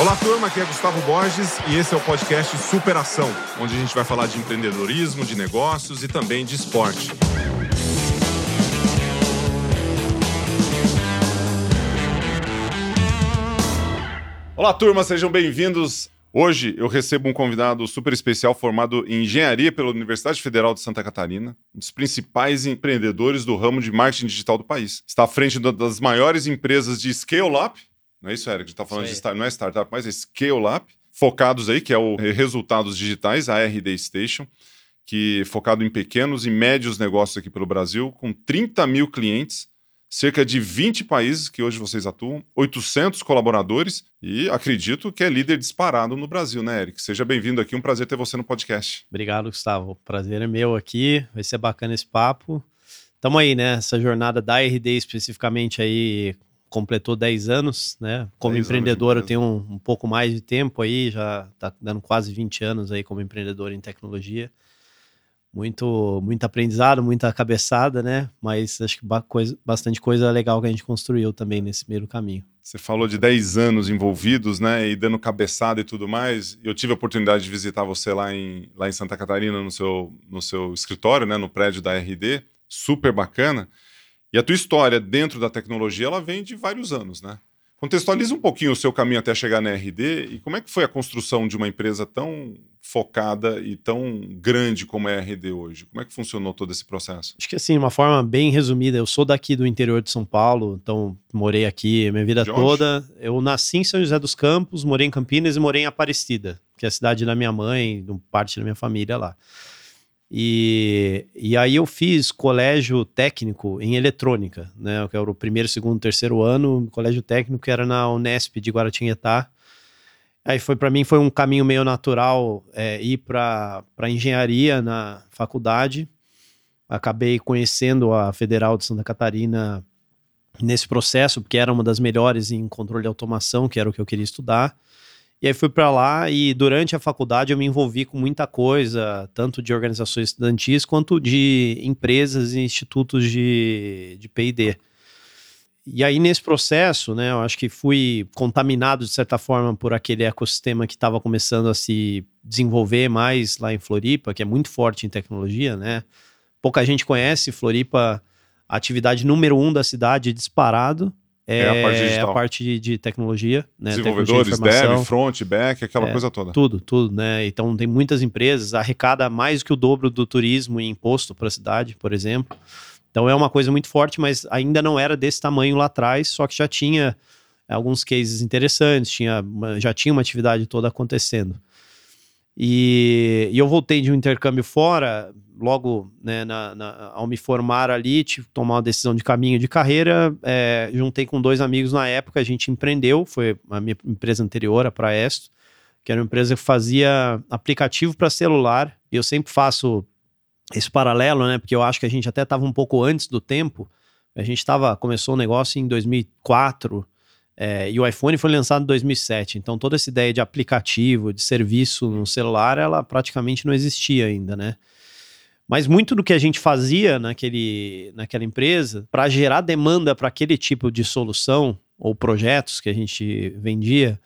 Olá, turma, aqui é Gustavo Borges e esse é o podcast Superação, onde a gente vai falar de empreendedorismo, de negócios e também de esporte. Olá, turma, sejam bem-vindos. Hoje eu recebo um convidado super especial formado em engenharia pela Universidade Federal de Santa Catarina, um dos principais empreendedores do ramo de marketing digital do país. Está à frente das maiores empresas de scale-up, não é isso, Eric? A gente está falando de start, não é startup, mas é scale-up, focados aí, que é o resultados digitais, a RD Station, que é focado em pequenos e médios negócios aqui pelo Brasil, com 30 mil clientes cerca de 20 países que hoje vocês atuam, 800 colaboradores e acredito que é líder disparado no Brasil, né, Eric? Seja bem-vindo aqui, um prazer ter você no podcast. Obrigado, Gustavo. O prazer é meu aqui, vai ser bacana esse papo. Tamo aí, né? Essa jornada da RD especificamente aí completou 10 anos, né? Como empreendedor eu tenho um, um, pouco mais de tempo aí, já tá dando quase 20 anos aí como empreendedor em tecnologia muito, muito aprendizado, muita cabeçada, né? Mas acho que bastante coisa legal que a gente construiu também nesse meio caminho. Você falou de 10 anos envolvidos, né? E dando cabeçada e tudo mais. Eu tive a oportunidade de visitar você lá em, lá em Santa Catarina, no seu, no seu escritório, né? No prédio da RD. Super bacana. E a tua história dentro da tecnologia, ela vem de vários anos, né? Contextualiza um pouquinho o seu caminho até chegar na RD e como é que foi a construção de uma empresa tão focada e tão grande como é a RD hoje. Como é que funcionou todo esse processo? Acho que assim, uma forma bem resumida, eu sou daqui do interior de São Paulo, então morei aqui minha vida toda. Eu nasci em São José dos Campos, morei em Campinas e morei em Aparecida, que é a cidade da minha mãe, parte da minha família lá. E, e aí eu fiz colégio técnico em eletrônica, né? Que era o primeiro, segundo, terceiro ano, colégio técnico que era na Unesp de Guaratinguetá. Aí foi para mim foi um caminho meio natural é, ir para engenharia na faculdade. Acabei conhecendo a Federal de Santa Catarina nesse processo, porque era uma das melhores em controle de automação, que era o que eu queria estudar. E aí fui para lá e durante a faculdade eu me envolvi com muita coisa, tanto de organizações estudantis quanto de empresas e institutos de, de P&D. E aí nesse processo, né, eu acho que fui contaminado de certa forma por aquele ecossistema que estava começando a se desenvolver mais lá em Floripa, que é muito forte em tecnologia, né? Pouca gente conhece Floripa, a atividade número um da cidade disparado, é, é, a parte a parte de, tecnologia, né? Desenvolvedores, tecnologia dev, front, back, aquela é, coisa toda. Tudo, tudo, né? Então tem muitas empresas, arrecada mais que o dobro do turismo e imposto para a cidade, por exemplo. Então é uma coisa muito forte, mas ainda não era desse tamanho lá atrás, só que já tinha alguns cases interessantes, tinha, já tinha uma atividade toda acontecendo. E, e eu voltei de um intercâmbio fora, logo né, na, na, ao me formar ali, tomar uma decisão de caminho de carreira. É, juntei com dois amigos na época, a gente empreendeu, foi a minha empresa anterior, a Praesto, que era uma empresa que fazia aplicativo para celular. E eu sempre faço esse paralelo, né? Porque eu acho que a gente até estava um pouco antes do tempo. A gente estava começou o negócio em 2004 é, e o iPhone foi lançado em 2007. Então toda essa ideia de aplicativo, de serviço no celular, ela praticamente não existia ainda, né? Mas muito do que a gente fazia naquele, naquela empresa, para gerar demanda para aquele tipo de solução ou projetos que a gente vendia,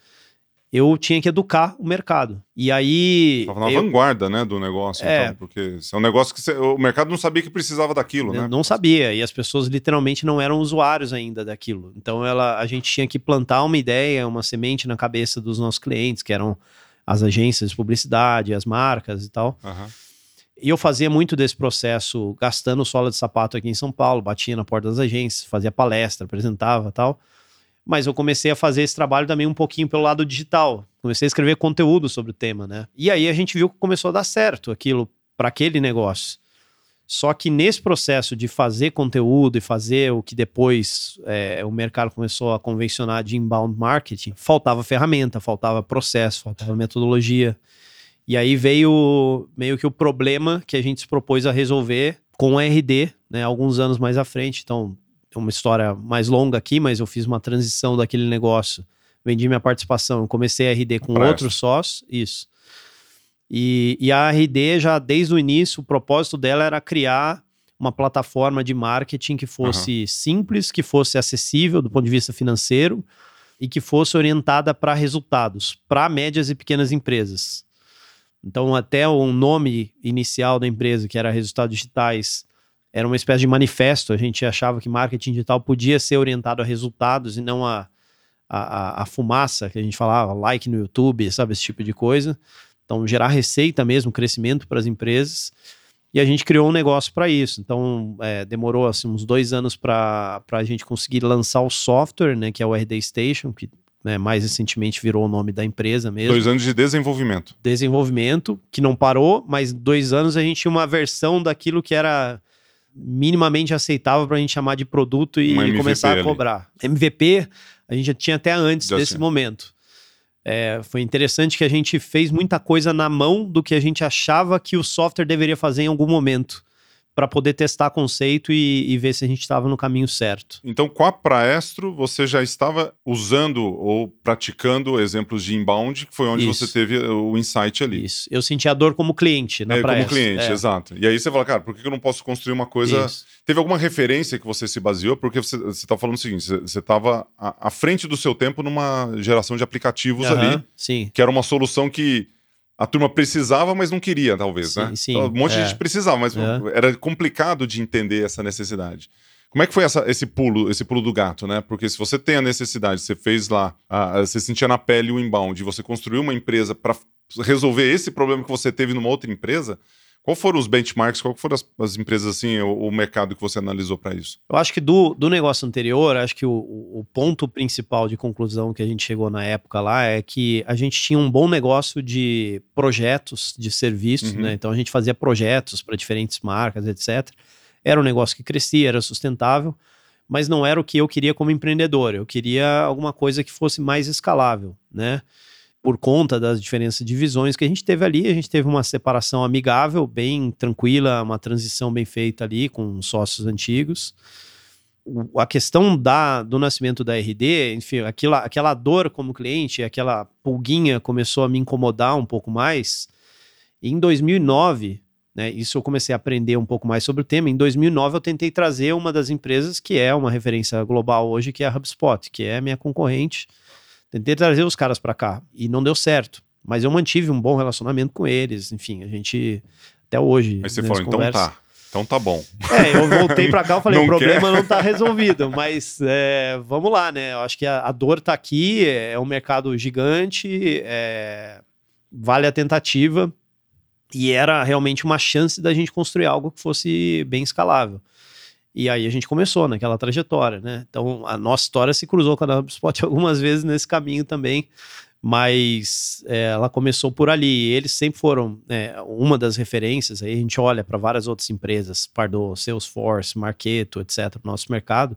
eu tinha que educar o mercado. E aí. Estava na eu... vanguarda, né, do negócio, é... então, porque é um negócio que você... o mercado não sabia que precisava daquilo, né? Não sabia, e as pessoas literalmente não eram usuários ainda daquilo. Então ela, a gente tinha que plantar uma ideia, uma semente na cabeça dos nossos clientes, que eram as agências de publicidade, as marcas e tal. Uhum. E eu fazia muito desse processo gastando sola de sapato aqui em São Paulo, batia na porta das agências, fazia palestra, apresentava tal. Mas eu comecei a fazer esse trabalho também um pouquinho pelo lado digital. Comecei a escrever conteúdo sobre o tema, né? E aí a gente viu que começou a dar certo aquilo para aquele negócio. Só que nesse processo de fazer conteúdo e fazer o que depois é, o mercado começou a convencionar de inbound marketing, faltava ferramenta, faltava processo, faltava metodologia. E aí veio meio que o problema que a gente se propôs a resolver com o RD, né, alguns anos mais à frente. Então, uma história mais longa aqui, mas eu fiz uma transição daquele negócio. Vendi minha participação, comecei a RD com Presta. outros sócios, isso. E, e a RD já desde o início, o propósito dela era criar uma plataforma de marketing que fosse uhum. simples, que fosse acessível do ponto de vista financeiro e que fosse orientada para resultados, para médias e pequenas empresas. Então, até o nome inicial da empresa, que era Resultados Digitais, era uma espécie de manifesto. A gente achava que marketing digital podia ser orientado a resultados e não a, a, a fumaça que a gente falava, like no YouTube, sabe, esse tipo de coisa. Então, gerar receita mesmo, crescimento para as empresas. E a gente criou um negócio para isso. Então, é, demorou assim, uns dois anos para a gente conseguir lançar o software, né, que é o RD Station, que né, mais recentemente virou o nome da empresa mesmo. Dois anos de desenvolvimento. Desenvolvimento, que não parou, mas dois anos a gente tinha uma versão daquilo que era minimamente aceitável para a gente chamar de produto e começar a cobrar. Ali. MVP a gente já tinha até antes já desse momento. É, foi interessante que a gente fez muita coisa na mão do que a gente achava que o software deveria fazer em algum momento para poder testar conceito e, e, ver se a gente estava no caminho certo. Então, com a Praestro, você já estava usando ou praticando exemplos de inbound, que foi onde Isso. você teve o insight ali. Isso. Eu senti a dor como cliente na é, Praestro. Como cliente, é. exato. E aí você fala, cara, por que eu não posso construir uma coisa... Isso. Teve alguma referência que você se baseou? Porque você está falando o seguinte, você estava à, frente do seu tempo numa geração de aplicativos ali, sim. que era uma solução que a turma precisava, mas não queria, talvez, sim, né? Sim, então, um monte é. de gente precisava, mas é. era complicado de entender essa necessidade. Como é que foi essa, esse pulo, esse pulo do gato, né? Porque se você tem a necessidade, você fez lá, a, a, você sentia na pele o inbound, você construiu uma empresa para resolver esse problema que você teve numa outra empresa, qual foram os benchmarks? Qual foram as, as empresas, assim, o, o, mercado que você analisou para isso? Eu acho que do, do negócio anterior, acho que o, o, ponto principal de conclusão que a gente chegou na época lá é que a gente tinha um bom negócio de projetos, de serviços, uhum. né? Então a gente fazia projetos para diferentes marcas, etc. Era um negócio que crescia, era sustentável, mas não era o que eu queria como empreendedor. Eu queria alguma coisa que fosse mais escalável, né? Por conta das diferenças de visões que a gente teve ali. A gente teve uma separação amigável, bem tranquila, uma transição bem feita ali com sócios antigos. O, a questão da, do nascimento da RD, enfim, aquela, aquela dor como cliente, aquela pulguinha começou a me incomodar um pouco mais. E em 2009, né, isso eu comecei a aprender um pouco mais sobre o tema. Em 2009, eu tentei trazer uma das empresas que é uma referência global hoje, que é a HubSpot, que é minha concorrente Tentei trazer os caras para cá e não deu certo. Mas eu mantive um bom relacionamento com eles. Enfim, a gente até hoje. Aí você falou, então tá. Então tá bom. É, eu voltei para cá e falei, o problema quer? não tá resolvido, mas é, vamos lá, né? Eu acho que a, a, dor tá aqui, é, é um mercado gigante, é, vale a tentativa, e era realmente uma chance da gente construir algo que fosse bem escalável. E aí a gente começou naquela trajetória, né? Então a nossa história se cruzou com a HubSpot algumas vezes nesse caminho também, mas é, ela começou por ali. eles sempre foram é, uma das referências. Aí a gente olha para várias outras empresas, Pardot, Salesforce, Marketo, etc., no nosso mercado.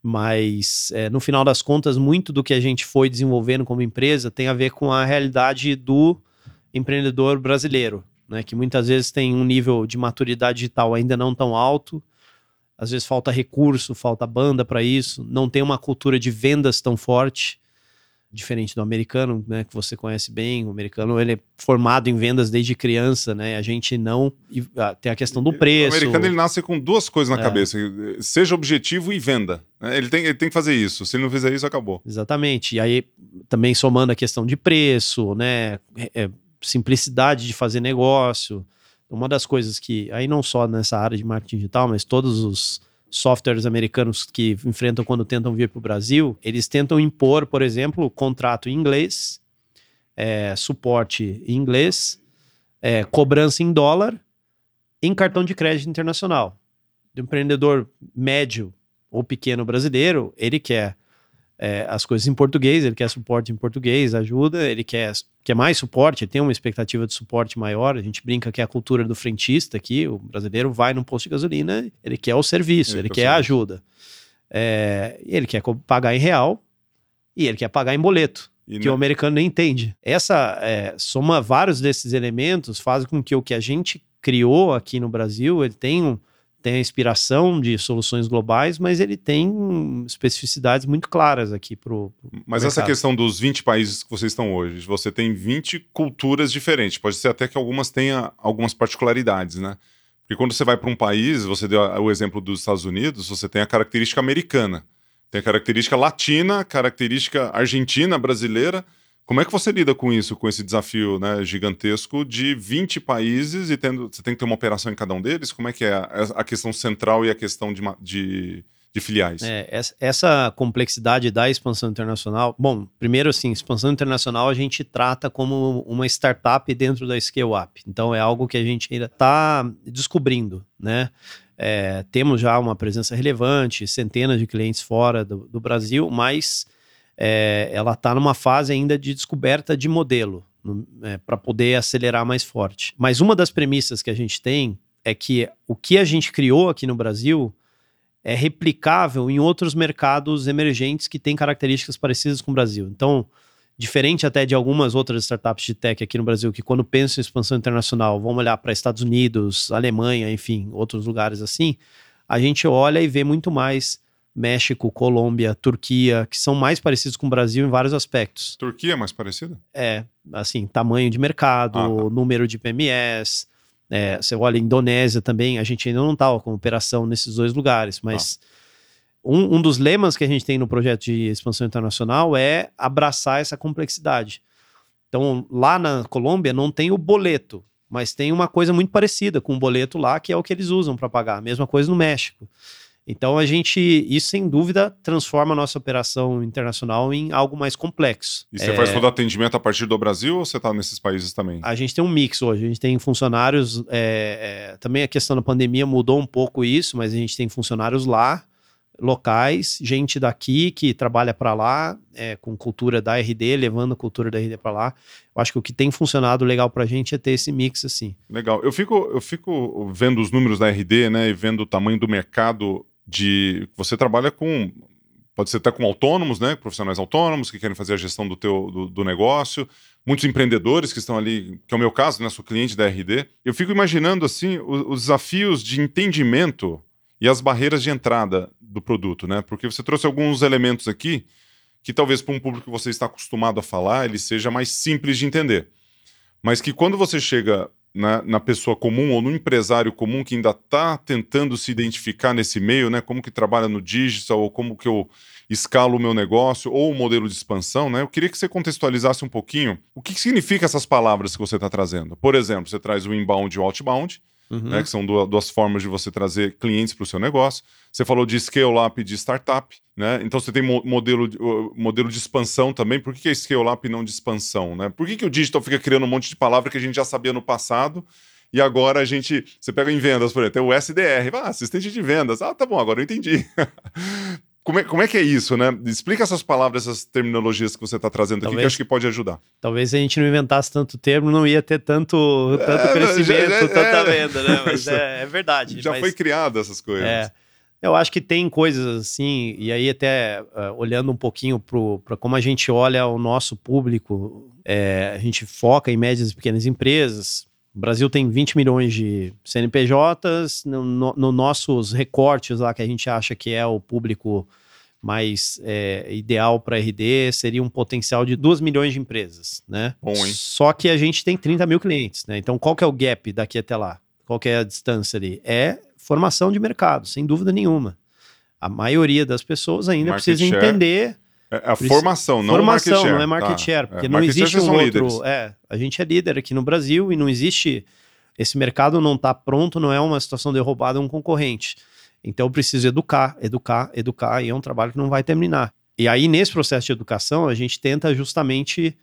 Mas é, no final das contas, muito do que a gente foi desenvolvendo como empresa tem a ver com a realidade do empreendedor brasileiro, né? Que muitas vezes tem um nível de maturidade digital ainda não tão alto às vezes falta recurso, falta banda para isso, não tem uma cultura de vendas tão forte, diferente do americano, né, que você conhece bem. O americano ele é formado em vendas desde criança, né? A gente não. E, ah, tem a questão do preço. O americano ele nasce com duas coisas na é. cabeça: seja objetivo e venda. Né? Ele tem, ele tem que fazer isso. Se ele não fizer isso, acabou. Exatamente. E aí também somando a questão de preço, né? É, simplicidade de fazer negócio. Uma das coisas que, aí não só nessa área de marketing digital, mas todos os softwares americanos que enfrentam quando tentam vir para o Brasil, eles tentam impor, por exemplo, contrato em inglês, é, suporte em inglês, é, cobrança em dólar, em cartão de crédito internacional. O empreendedor médio ou pequeno brasileiro, ele quer é, as coisas em português, ele quer suporte em português, ajuda, ele quer, quer mais suporte, ele tem uma expectativa de suporte maior. A gente brinca que é a cultura do frentista aqui, o brasileiro vai num posto de gasolina, ele quer o serviço, ele, ele quer a ajuda. É, ele quer pagar em real e ele quer pagar em boleto. E que não... o americano nem entende. Essa é, soma vários desses elementos faz com que o que a gente criou aqui no Brasil ele tenha um, tem a inspiração de soluções globais, mas ele tem especificidades muito claras aqui para o. Mas essa questão dos 20 países que vocês estão hoje, você tem 20 culturas diferentes. Pode ser até que algumas tenham algumas particularidades, né? Porque quando você vai para um país, você deu o exemplo dos Estados Unidos, você tem a característica americana, tem a característica latina, característica argentina, brasileira. Como é que você lida com isso, com esse desafio né, gigantesco de 20 países e tendo, você tem que ter uma operação em cada um deles? Como é que é a, questão central e a questão de, de de filiais. É, essa complexidade da expansão internacional, bom, primeiro assim, expansão internacional a gente trata como uma startup dentro da Scale Up. Então é algo que a gente ainda está descobrindo, né? É, temos já uma presença relevante, centenas de clientes fora do, do Brasil, mas é, ela está numa fase ainda de descoberta de modelo é, para poder acelerar mais forte. Mas uma das premissas que a gente tem é que o que a gente criou aqui no Brasil é replicável em outros mercados emergentes que têm características parecidas com o Brasil. Então, diferente até de algumas outras startups de tech aqui no Brasil, que quando pensam em expansão internacional, vão olhar para Estados Unidos, Alemanha, enfim, outros lugares assim, a gente olha e vê muito mais México, Colômbia, Turquia, que são mais parecidos com o Brasil em vários aspectos. Turquia é mais parecida? É, assim, tamanho de mercado, ah, tá. número de PMS, é, você olha, Indonésia também, a gente ainda não estava com operação nesses dois lugares, mas ah. um, um dos lemas que a gente tem no projeto de expansão internacional é abraçar essa complexidade. Então, lá na Colômbia não tem o boleto, mas tem uma coisa muito parecida com o boleto lá, que é o que eles usam para pagar. Mesma coisa no México. Então a gente, isso sem dúvida, transforma a nossa operação internacional em algo mais complexo. E você é... faz todo atendimento a partir do Brasil ou você está nesses países também? A gente tem um mix hoje, a gente tem funcionários, é, é, também a questão da pandemia mudou um pouco isso, mas a gente tem funcionários lá, locais, gente daqui que trabalha para lá, é, com cultura da RD, levando a cultura da RD para lá. Eu acho que o que tem funcionado legal para a gente é ter esse mix assim. Legal. Eu fico, eu fico vendo os números da RD, né, e vendo o tamanho do mercado de você trabalha com pode ser até com autônomos, né, profissionais autônomos que querem fazer a gestão do teu do, do, negócio, muitos empreendedores que estão ali, que é o meu caso, né, sou cliente da RD. Eu fico imaginando assim os, os desafios de entendimento e as barreiras de entrada do produto, né? Porque você trouxe alguns elementos aqui que talvez para um público que você está acostumado a falar, ele seja mais simples de entender. Mas que quando você chega na, na, pessoa comum ou no empresário comum que ainda está tentando se identificar nesse meio, né? Como que trabalha no digital, ou como que eu escalo o meu negócio, ou o modelo de expansão, né? Eu queria que você contextualizasse um pouquinho o que, que significa essas palavras que você está trazendo. Por exemplo, você traz o inbound e o outbound, uhum. né? Que são duas, duas formas de você trazer clientes para o seu negócio. Você falou de scale-up e de startup, né? Então você tem mo modelo, de, uh, modelo de expansão também. Por que, que é scale-up e não de expansão, né? Por que, que o digital fica criando um monte de palavra que a gente já sabia no passado e agora a gente. Você pega em vendas, por exemplo, tem o SDR, ah, assistente de vendas. Ah, tá bom, agora eu entendi. como, é, como é que é isso, né? Explica essas palavras, essas terminologias que você está trazendo talvez, aqui, que eu acho que pode ajudar. Talvez se a gente não inventasse tanto termo, não ia ter tanto, tanto é, crescimento, já, já, tanta é, venda, né? Mas é, é verdade. Já mas, foi criado essas coisas. É. Eu acho que tem coisas assim, e aí até uh, olhando um pouquinho para como a gente olha o nosso público, é, a gente foca em médias e pequenas empresas. O Brasil tem 20 milhões de CNPJs, no, no, no nossos recortes lá que a gente acha que é o público mais é, ideal para RD seria um potencial de 2 milhões de empresas, né? Bom, hein? Só que a gente tem 30 mil clientes, né? Então qual que é o gap daqui até lá? Qual que é a distância ali? É formação de mercado, sem dúvida nenhuma. A maioria das pessoas ainda market precisa share. entender. É a formação, não formação, market share. não é market tá. share, porque é, não existe um outro. É, a gente é líder aqui no Brasil e não existe. Esse mercado não está pronto, não é uma situação derrubada um concorrente. Então eu preciso educar, educar, educar, e é um trabalho que não vai terminar. E aí, nesse processo de educação, a gente tenta justamente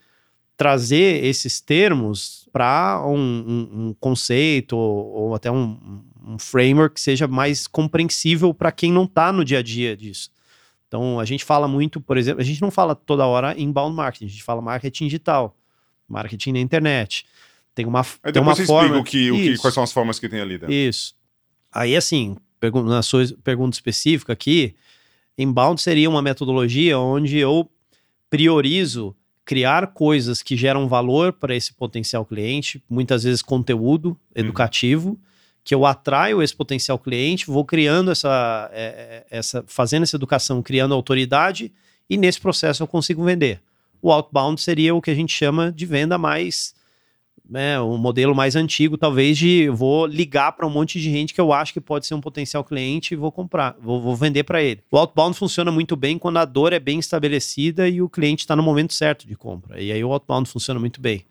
trazer esses termos para um, um, um, conceito ou, ou até um, um framework que seja mais compreensível para quem não está no dia a dia disso. Então, a gente fala muito, por exemplo, a gente não fala toda hora inbound marketing, a gente fala marketing digital, marketing na internet. Tem uma, Aí tem uma você forma... o que, o que, quais são as formas que tem ali dentro. Isso. Aí, assim, na sua pergunta específica aqui, inbound seria uma metodologia onde eu priorizo criar coisas que geram valor para esse potencial cliente, muitas vezes conteúdo uhum. educativo, uhum que eu atraio esse potencial cliente, vou criando essa, é, é, essa, fazendo essa educação, criando autoridade, e nesse processo eu consigo vender. O outbound seria o que a gente chama de venda mais né, um modelo mais antigo, talvez de vou ligar para um monte de gente que eu acho que pode ser um potencial cliente e vou comprar, vou, vou vender para ele. O outbound funciona muito bem quando a dor é bem estabelecida e o cliente está no momento certo de compra. E aí o outbound funciona muito bem.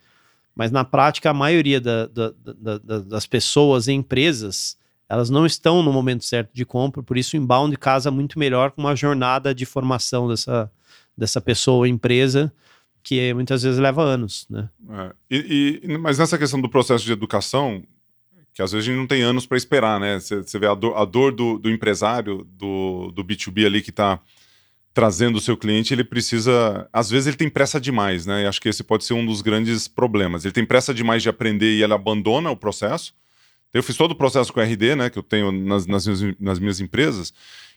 Mas na prática, a maioria da, da, da, das pessoas e empresas elas não estão no momento certo de compra, por isso o inbound casa muito melhor com uma jornada de formação dessa, dessa pessoa empresa que muitas vezes leva anos, né? É. E, e, mas nessa questão do processo de educação, que às vezes a gente não tem anos para esperar, né? Você vê a dor, a dor do, do, empresário, do, do B2B ali que está trazendo o seu cliente, ele precisa. Às vezes ele tem pressa demais, né? E acho que esse pode ser um dos grandes problemas. Ele tem pressa demais de aprender e ele abandona o processo. Eu fiz todo o processo com RD, né? Que eu tenho nas, nas, minhas, nas minhas empresas.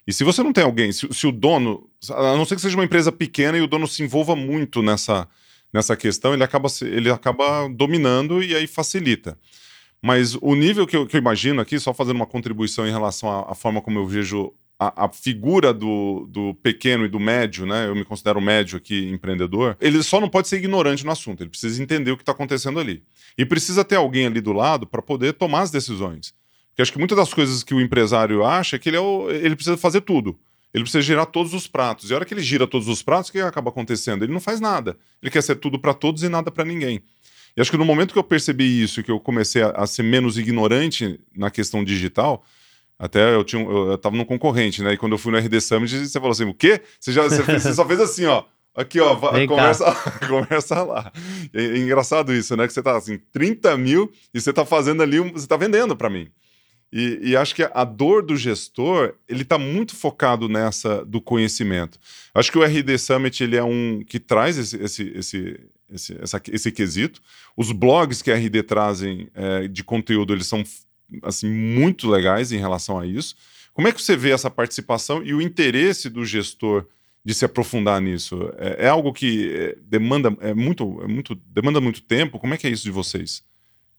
E se você não tem alguém, se, se, o dono, a não ser que seja uma empresa pequena e o dono se envolva muito nessa, nessa questão, ele acaba, ele acaba dominando e aí facilita. Mas o nível que eu, que eu imagino aqui, só fazendo uma contribuição em relação à, à forma como eu vejo a, a, figura do, do pequeno e do médio, né? Eu me considero médio aqui, empreendedor. Ele só não pode ser ignorante no assunto, ele precisa entender o que está acontecendo ali. E precisa ter alguém ali do lado para poder tomar as decisões. Porque acho que muitas das coisas que o empresário acha é que ele, é o, ele precisa fazer tudo. Ele precisa girar todos os pratos. E a hora que ele gira todos os pratos, o que acaba acontecendo? Ele não faz nada. Ele quer ser tudo para todos e nada para ninguém. E acho que no momento que eu percebi isso, que eu comecei a, a, ser menos ignorante na questão digital, até eu tinha eu, eu tava num concorrente, né? E quando eu fui no RD Summit, você falou assim: o quê? Você, já, você, você só fez assim, ó. Aqui, ó, conversa, conversa lá. É, é, engraçado isso, né? Que você tá assim, 30 mil e você tá fazendo ali, você tá vendendo para mim. E, e, acho que a dor do gestor, ele está muito focado nessa do conhecimento. Acho que o RD Summit ele é um que traz esse, esse, esse, esse, essa, esse quesito. Os blogs que a RD trazem é, de conteúdo, eles são assim muito legais em relação a isso. Como é que você vê essa participação e o interesse do gestor de se aprofundar nisso? É, é algo que é, demanda é muito, é muito demanda muito tempo. Como é que é isso de vocês?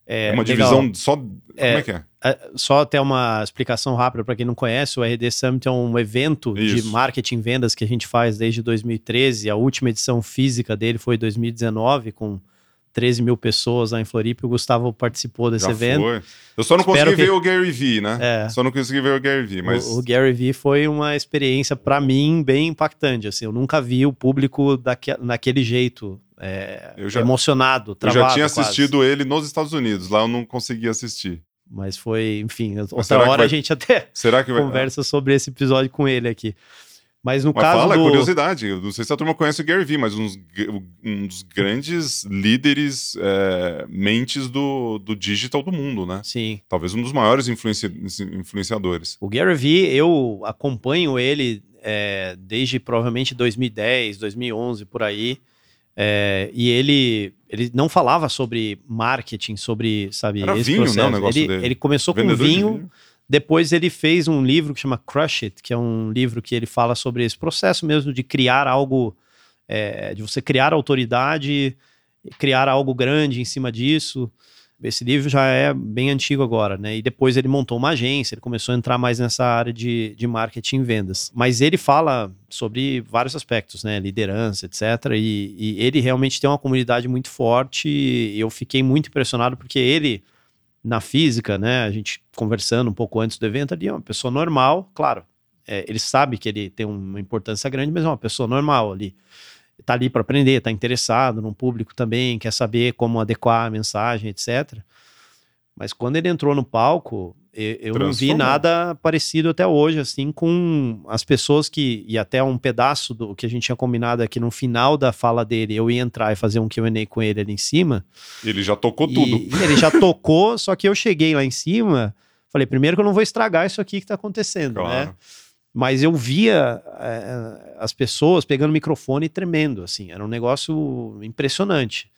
É, uma legal. divisão só. Como é, é que é? é só até uma explicação rápida para quem não conhece: o RD Summit é um evento Isso. de marketing e vendas que a gente faz desde 2013. A última edição física dele foi 2019, com 13 mil pessoas lá em Floripa. O Gustavo participou desse Já evento. Foi. Eu só não Espero consegui que... ver o Gary Vee, né? É. Só não consegui ver o Gary Vee, mas... O, o Gary Vee foi uma experiência, para mim, bem impactante. Assim, eu nunca vi o público daque... naquele jeito, é... já... emocionado, travado Eu já tinha assistido quase. ele nos Estados Unidos. Lá eu não consegui assistir. Mas foi, enfim, outra hora vai... a gente até Será que vai... conversa sobre esse episódio com ele aqui. Mas no mas caso. Fala, do... curiosidade. Eu não sei se a turma conhece o Gary Vee, mas uns, um dos grandes líderes é, mentes do, do digital do mundo, né? Sim. Talvez um dos maiores influencia influenciadores. O Gary Vee, eu acompanho ele é, desde provavelmente 2010, 2011, por aí. É, e ele, ele não falava sobre marketing, sobre, sabe, Era esse vinho, processo. Né, o negócio ele, dele. ele começou Vendedor com vinho, vinho, depois ele fez um livro que chama Crush It, que é um livro que ele fala sobre esse processo mesmo de criar algo, é, de você criar autoridade, criar algo grande em cima disso. Esse livro já é bem antigo agora, né? E depois ele montou uma agência, ele começou a entrar mais nessa área de, de marketing e vendas. Mas ele fala sobre vários aspectos, né? Liderança, etc. E, e ele realmente tem uma comunidade muito forte. Eu fiquei muito impressionado porque ele, na física, né? A gente conversando um pouco antes do evento, ali é uma pessoa normal, claro. É, ele sabe que ele tem uma importância grande, mas é uma pessoa normal ali está ali para aprender, está interessado num público também, quer saber como adequar a mensagem, etc. Mas quando ele entrou no palco, eu, não vi nada parecido até hoje, assim, com as pessoas que. E até um pedaço do que a gente tinha combinado aqui no final da fala dele, eu ia entrar e fazer um QA com ele ali em cima. Ele já tocou e, tudo. Ele já tocou, só que eu cheguei lá em cima, falei, primeiro que eu não vou estragar isso aqui que está acontecendo, né? claro. né? mas eu via é, as pessoas pegando o microfone e tremendo, assim, era um negócio impressionante.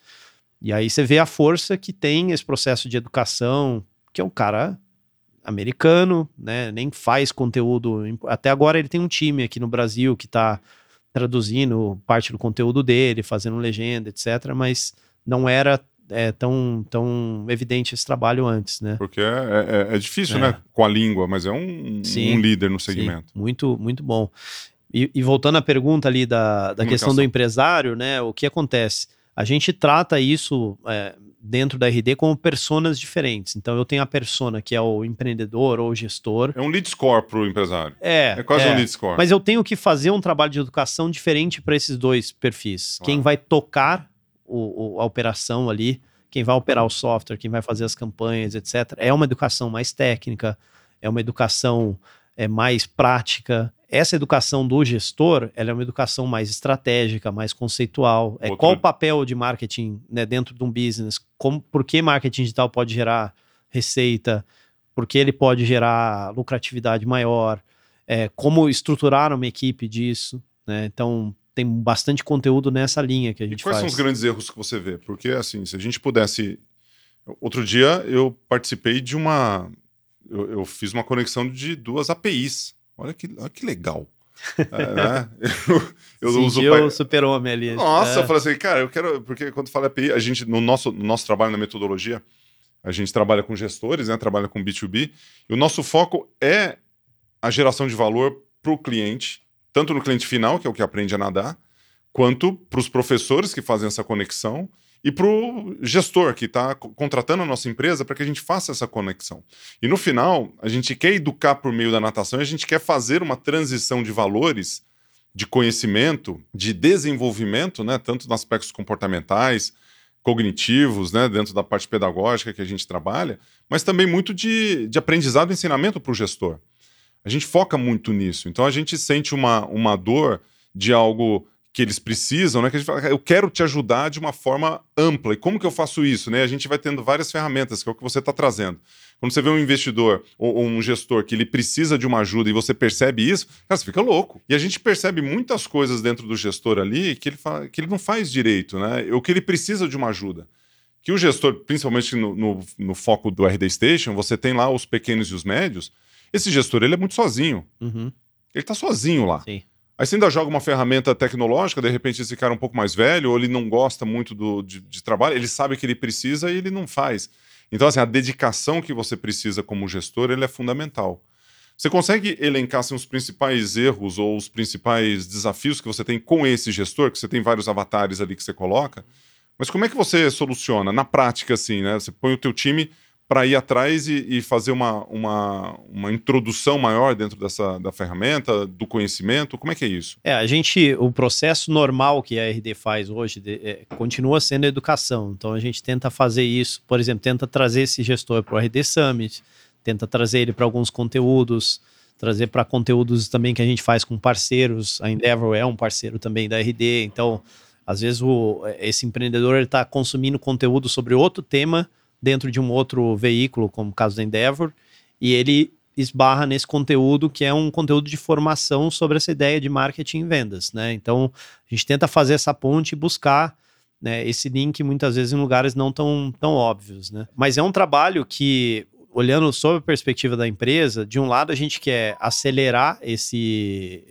E aí você vê a força que tem esse processo de educação, que é um cara americano, né, nem faz conteúdo, até agora ele tem um time aqui no Brasil que está traduzindo parte do conteúdo dele, fazendo legenda, etc, mas não era é tão, tão evidente esse trabalho antes, né? Porque é, é, é difícil, é. né? Com a língua, mas é um, sim, um líder no segmento. Sim, muito, muito bom. E, e, voltando à pergunta ali da, da questão do empresário, né? O que acontece? A gente trata isso é, dentro da RD como personas diferentes. Então eu tenho a persona que é o empreendedor ou o gestor. É um lead score para o empresário. É. É quase é. um lead score. Mas eu tenho que fazer um trabalho de educação diferente para esses dois perfis. Quem vai tocar o, o, a operação ali, quem vai operar o software, quem vai fazer as campanhas, etc. É uma educação mais técnica, é uma educação é, mais prática, essa educação do gestor, ela é uma educação mais estratégica, mais conceitual. É Outro... qual o papel de marketing né, dentro de um business? Como, por que marketing digital pode gerar receita? Por que ele pode gerar lucratividade maior? É, como estruturar uma equipe disso? Né? Então, tem bastante conteúdo nessa linha que a gente e quais faz. são os grandes erros que você vê? Porque, assim, se a gente pudesse... Outro dia eu participei de uma... eu, eu fiz uma conexão de duas APIs Olha que, olha que legal. é, né? Eu, eu uso o super-homem ali. Nossa, é. eu falei assim, cara, eu quero. Porque quando fala API, a gente, no nosso, no nosso trabalho na metodologia, a gente trabalha com gestores, né? Trabalha com B2B, e o nosso foco é a geração de valor para o cliente, tanto no cliente final, que é o que aprende a nadar, quanto para os professores que fazem essa conexão e para o gestor que está contratando a nossa empresa para que a gente faça essa conexão. E no final, a gente quer educar por meio da natação a gente quer fazer uma transição de valores, de conhecimento, de desenvolvimento, né, tanto nos aspectos comportamentais, cognitivos, né, dentro da parte pedagógica que a gente trabalha, mas também muito de, de aprendizado e ensinamento para o gestor. A gente foca muito nisso. Então a gente sente uma, uma dor de algo que eles precisam, né? Que a gente fala, eu quero te ajudar de uma forma ampla. E como que eu faço isso? Né? A gente vai tendo várias ferramentas, que é o que você está trazendo. Quando você vê um investidor ou, ou, um gestor que ele precisa de uma ajuda e você percebe isso, cara, você fica louco. E a gente percebe muitas coisas dentro do gestor ali que ele, fala, que ele não faz direito, né? O que ele precisa de uma ajuda. Que o gestor, principalmente no, no, no foco do RD Station, você tem lá os pequenos e os médios. Esse gestor, ele é muito sozinho. Uhum. Ele está sozinho lá. Sim. Aí você ainda joga uma ferramenta tecnológica, de repente esse cara é um pouco mais velho, ou ele não gosta muito do, de, de trabalho, ele sabe que ele precisa e ele não faz. Então, assim, a dedicação que você precisa como gestor, ele é fundamental. Você consegue elencar assim, os principais erros ou os principais desafios que você tem com esse gestor, que você tem vários avatares ali que você coloca, mas como é que você soluciona na prática, assim, né? Você põe o teu time para ir atrás e, e, fazer uma, uma, uma introdução maior dentro dessa da ferramenta, do conhecimento? Como é que é isso? É, a gente, o processo normal que a RD faz hoje de, é, continua sendo educação. Então a gente tenta fazer isso, por exemplo, tenta trazer esse gestor para o RD Summit, tenta trazer ele para alguns conteúdos, trazer para conteúdos também que a gente faz com parceiros. A Endeavor é um parceiro também da RD, então às vezes o, esse empreendedor está consumindo conteúdo sobre outro tema dentro de um outro veículo, como o caso da Endeavor, e ele esbarra nesse conteúdo que é um conteúdo de formação sobre essa ideia de marketing e vendas, né? Então, a gente tenta fazer essa ponte e buscar né, esse link muitas vezes em lugares não tão, tão óbvios, né? Mas é um trabalho que, olhando sob a perspectiva da empresa, de um lado a gente quer acelerar esse,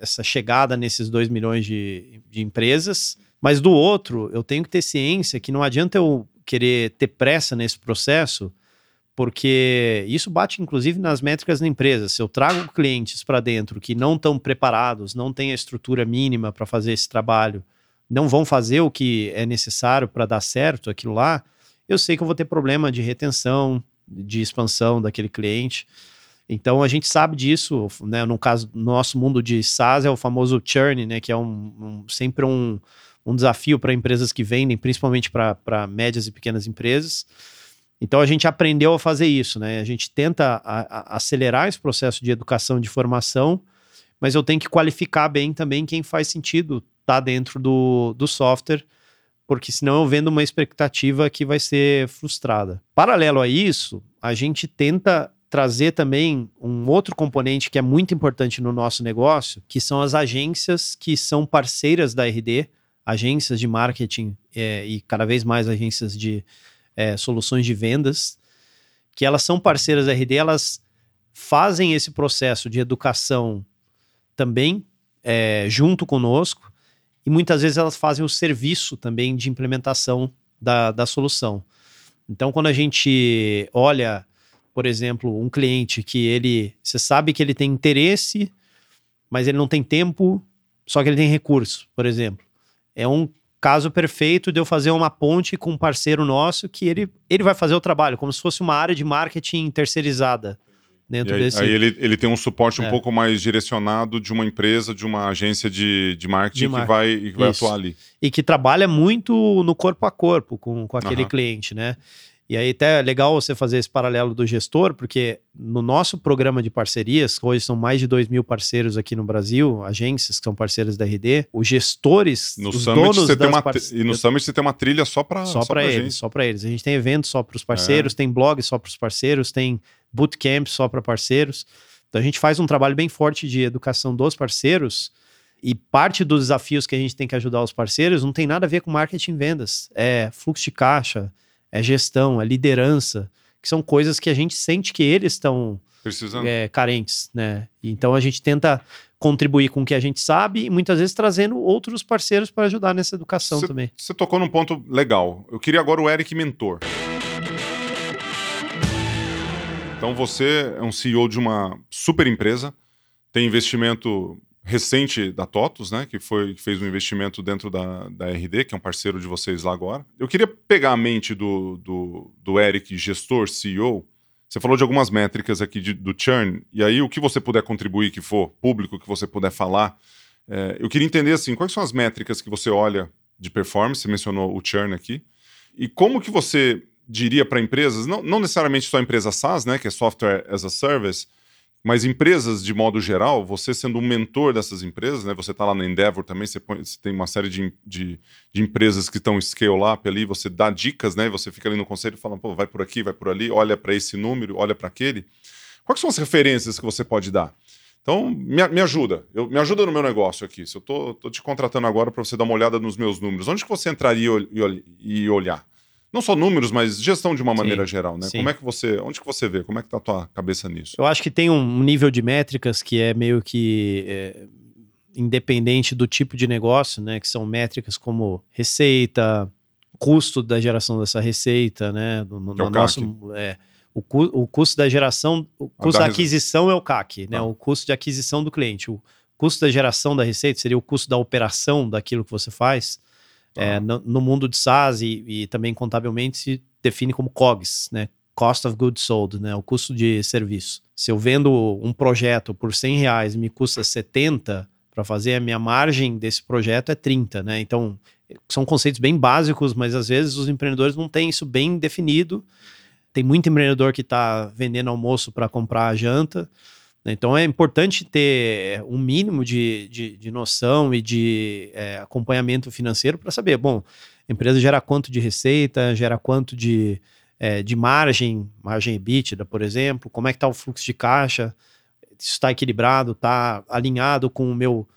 essa chegada nesses 2 milhões de, de empresas, mas do outro, eu tenho que ter ciência que não adianta eu querer ter pressa nesse processo, porque isso bate inclusive nas métricas da empresa. Se eu trago clientes para dentro que não estão preparados, não têm a estrutura mínima para fazer esse trabalho, não vão fazer o que é necessário para dar certo aquilo lá, eu sei que eu vou ter problema de retenção, de expansão daquele cliente. Então a gente sabe disso, né? No caso, no nosso mundo de SaaS é o famoso churn, né? Que é um, um sempre um, um desafio para empresas que vendem, principalmente para médias e pequenas empresas. Então a gente aprendeu a fazer isso, né? A gente tenta a, a acelerar esse processo de educação, de formação, mas eu tenho que qualificar bem também quem faz sentido estar tá dentro do, do software, porque senão eu vendo uma expectativa que vai ser frustrada. Paralelo a isso, a gente tenta trazer também um outro componente que é muito importante no nosso negócio, que são as agências que são parceiras da RD, agências de marketing é, e cada vez mais agências de é, soluções de vendas, que elas são parceiras da RD, elas fazem esse processo de educação também é, junto conosco e muitas vezes elas fazem o serviço também de implementação da, da solução. Então, quando a gente olha, por exemplo, um cliente que ele, você sabe que ele tem interesse, mas ele não tem tempo, só que ele tem recurso, por exemplo é um caso perfeito de eu fazer uma ponte com um parceiro nosso que ele, ele vai fazer o trabalho, como se fosse uma área de marketing terceirizada. Dentro aí, desse... aí ele, ele tem um suporte um é. pouco mais direcionado de uma empresa, de uma agência de, de marketing de que vai, que vai atuar ali. E que trabalha muito no corpo a corpo com, com aquele uhum. cliente, né? E aí até é legal você fazer esse paralelo do gestor, porque no nosso programa de parcerias, hoje são mais de 2 mil parceiros aqui no Brasil, agências que são parceiras da RD, os gestores, no os Summit donos você tem uma, E no Summit você tem uma trilha só para Só, só para eles, gente. só para eles. A gente tem eventos só para os parceiros, é. tem blog só para os parceiros, tem bootcamp só para parceiros. Então a gente faz um trabalho bem forte de educação dos parceiros, e parte dos desafios que a gente tem que ajudar os parceiros não tem nada a ver com marketing e vendas. É fluxo de caixa, é gestão, é liderança, que são coisas que a gente sente que eles estão é, carentes, né? Então a gente tenta contribuir com o que a gente sabe e muitas vezes trazendo outros parceiros para ajudar nessa educação cê, também. Você tocou num ponto legal. Eu queria agora o Eric Mentor. Então você é um CEO de uma super empresa, tem investimento recente da TOTUS, né, que foi que fez um investimento dentro da, da RD, que é um parceiro de vocês lá agora. Eu queria pegar a mente do, do, do Eric, gestor, CEO. Você falou de algumas métricas aqui de, do churn, e aí o que você puder contribuir, que for público, que você puder falar. É, eu queria entender assim, quais são as métricas que você olha de performance, você mencionou o churn aqui, e como que você diria para empresas, não, não necessariamente só empresa SaaS, né, que é Software as a Service, mas empresas, de modo geral, você sendo um mentor dessas empresas, né? Você está lá na Endeavor também, você, põe, você tem uma série de, de, de, empresas que estão scale-up ali, você dá dicas, né? Você fica ali no conselho e fala, pô, vai por aqui, vai por ali, olha para esse número, olha para aquele. Quais são as referências que você pode dar? Então, me, me ajuda. Eu, me ajuda no meu negócio aqui. Se eu tô te contratando agora para você dar uma olhada nos meus números, onde que você entraria e, e olhar? Não só números, mas gestão de uma maneira sim, geral, né? Sim. Como é que você, onde que você vê? Como é que tá a tua cabeça nisso? Eu acho que tem um nível de métricas que é meio que é, independente do tipo de negócio, né? Que são métricas como receita, custo da geração dessa receita, né? No, no, é nosso, é, o, cu, o, custo da geração, o custo da aquisição é o CAC, né? Ah. O custo de aquisição do cliente. O custo da geração da receita seria o custo da operação daquilo que você faz. É, no, no, mundo de SaaS e, e, também contabilmente se define como COGS, né? Cost of Goods Sold, né? O custo de serviço. Se eu vendo um projeto por 100 reais e me custa 70 para fazer a minha margem desse projeto é 30, né? Então, são conceitos bem básicos, mas às vezes os empreendedores não têm isso bem definido. Tem muito empreendedor que está vendendo almoço para comprar a janta. Então é importante ter um mínimo de, de, de noção e de é, acompanhamento financeiro para saber, bom, a empresa gera quanto de receita, gera quanto de, é, de margem, margem EBITDA, por exemplo, como é que está o fluxo de caixa, se está equilibrado, está alinhado com o meu,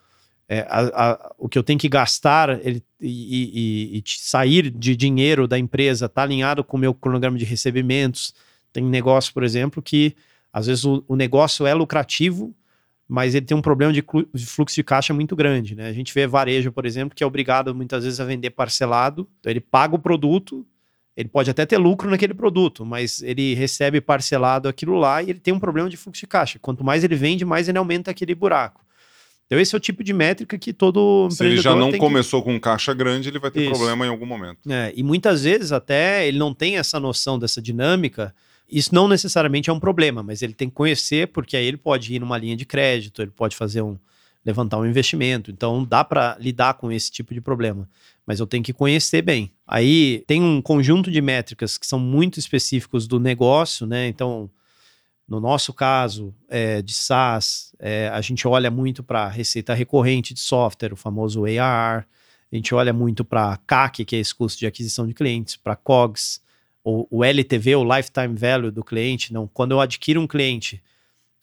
é, a, a, o que eu tenho que gastar ele, e, e, e sair de dinheiro da empresa, está alinhado com o meu cronograma de recebimentos. Tem negócio, por exemplo, que às vezes o, o negócio é lucrativo, mas ele tem um problema de, de, fluxo de caixa muito grande. Né? A gente vê varejo, por exemplo, que é obrigado muitas vezes a vender parcelado. Então ele paga o produto, ele pode até ter lucro naquele produto, mas ele recebe parcelado aquilo lá e ele tem um problema de fluxo de caixa. Quanto mais ele vende, mais ele aumenta aquele buraco. Então esse é o tipo de métrica que todo Se ele já não começou que... com caixa grande, ele vai ter Isso. problema em algum momento. É, e muitas vezes até ele não tem essa noção dessa dinâmica isso não necessariamente é um problema, mas ele tem que conhecer, porque aí ele pode ir numa linha de crédito, ele pode fazer um levantar um investimento. Então dá para lidar com esse tipo de problema, mas eu tenho que conhecer bem. Aí tem um conjunto de métricas que são muito específicos do negócio, né? Então, no nosso caso é, de SaaS, é, a gente olha muito para receita recorrente de software, o famoso ARR. A gente olha muito para CAC, que é esse custo de aquisição de clientes, para COGS, o, LTV, o Lifetime Value do cliente, não. Quando eu adquiro um cliente,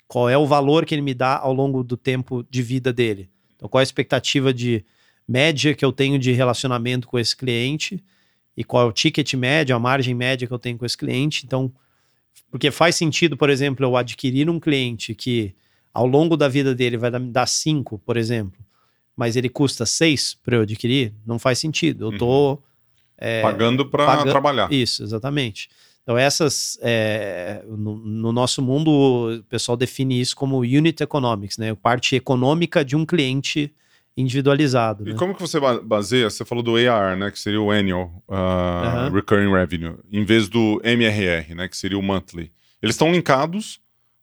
qual é o valor que ele me dá ao longo do tempo de vida dele? Então, qual é a expectativa de média que eu tenho de relacionamento com esse cliente e qual é o ticket médio, a margem média que eu tenho com esse cliente. Então, porque faz sentido, por exemplo, eu adquirir um cliente que ao longo da vida dele vai me dar 5, por exemplo, mas ele custa 6 para eu adquirir, não faz sentido. Eu estou. É, Pagando para trabalhar. Isso, exatamente. Então, essas, é, no, no, nosso mundo, o pessoal define isso como unit economics, né? Parte econômica de um cliente individualizado. E né? como que você baseia? Você falou do AR, né, que seria o annual uh, recurring revenue, em vez do MRR, né, que seria o monthly. Eles estão linkados,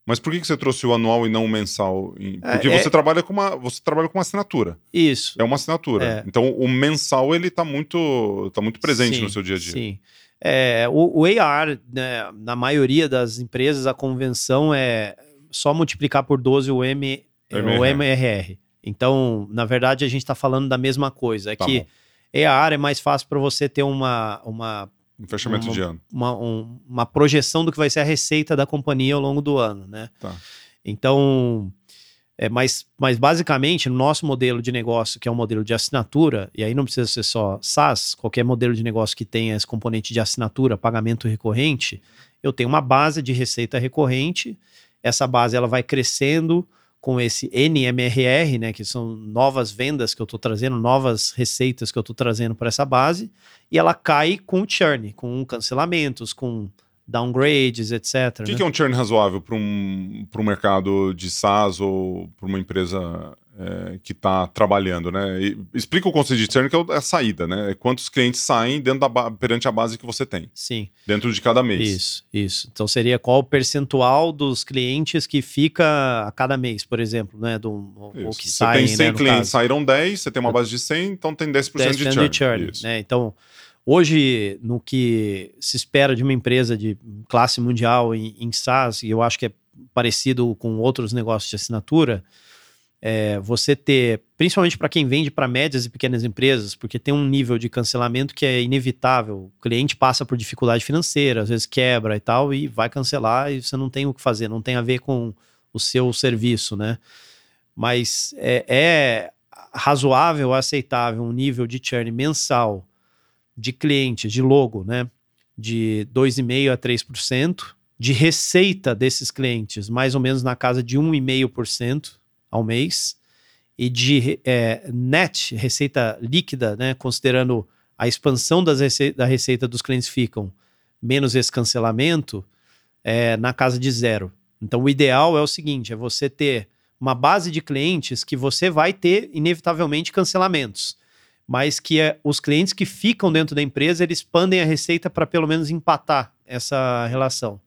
mas por que, que você trouxe o anual e não o mensal? É, Porque é, você é... trabalha com uma você trabalha com uma assinatura. Isso. É uma assinatura. É. Então o mensal ele está muito tá muito presente sim, no seu dia a dia. Sim. É, o, o AR, né, na maioria das empresas, a convenção é só multiplicar por 12 o, M, MRR. o MRR. Então, na verdade, a gente está falando da mesma coisa. É tá que bom. EAR é mais fácil para você ter uma, uma um fechamento uma, de ano. Uma, um, uma projeção do que vai ser a receita da companhia ao longo do ano, né? Tá. Então, é, mas, mas basicamente, no nosso modelo de negócio, que é um modelo de assinatura, e aí não precisa ser só SaaS, qualquer modelo de negócio que tenha esse componente de assinatura, pagamento recorrente, eu tenho uma base de receita recorrente, essa base ela vai crescendo com esse NMRR, né, que são novas vendas que eu estou trazendo, novas receitas que eu estou trazendo para essa base, e ela cai com churn, com cancelamentos, com downgrades, etc. O que, né? que, é um churn razoável para um, um mercado de SaaS ou para uma empresa é, que está trabalhando, né? E explica o conceito de churn, que é a saída, né? É quantos clientes saem dentro da perante a base que você tem. Sim. Dentro de cada mês. Isso, isso. Então seria qual o percentual dos clientes que fica a cada mês, por exemplo, né? Do, ou que você saem, tem 100 né, clientes, caso. saíram 10, você tem uma base de 100, então tem 10%, 10 de churn. De churn né? Então, hoje, no que se espera de uma empresa de classe mundial em, em SaaS, e eu acho que é parecido com outros negócios de assinatura, é, você ter, principalmente para quem vende para médias e pequenas empresas, porque tem um nível de cancelamento que é inevitável. O cliente passa por dificuldade financeira, às vezes quebra e tal, e vai cancelar e você não tem o que fazer, não tem a ver com o seu serviço, né? Mas é, é razoável, aceitável um nível de churn mensal de clientes, de logo, né? De 2,5% a 3%, de receita desses clientes, mais ou menos na casa de 1,5% ao mês, e de é, net, receita líquida, né, considerando a expansão das rece da receita dos clientes ficam, menos esse cancelamento, é, na casa de zero. Então, o ideal é o seguinte: é você ter uma base de clientes que você vai ter, inevitavelmente, cancelamentos. Mas que é, os clientes que ficam dentro da empresa, eles expandem a receita para pelo menos empatar essa relação.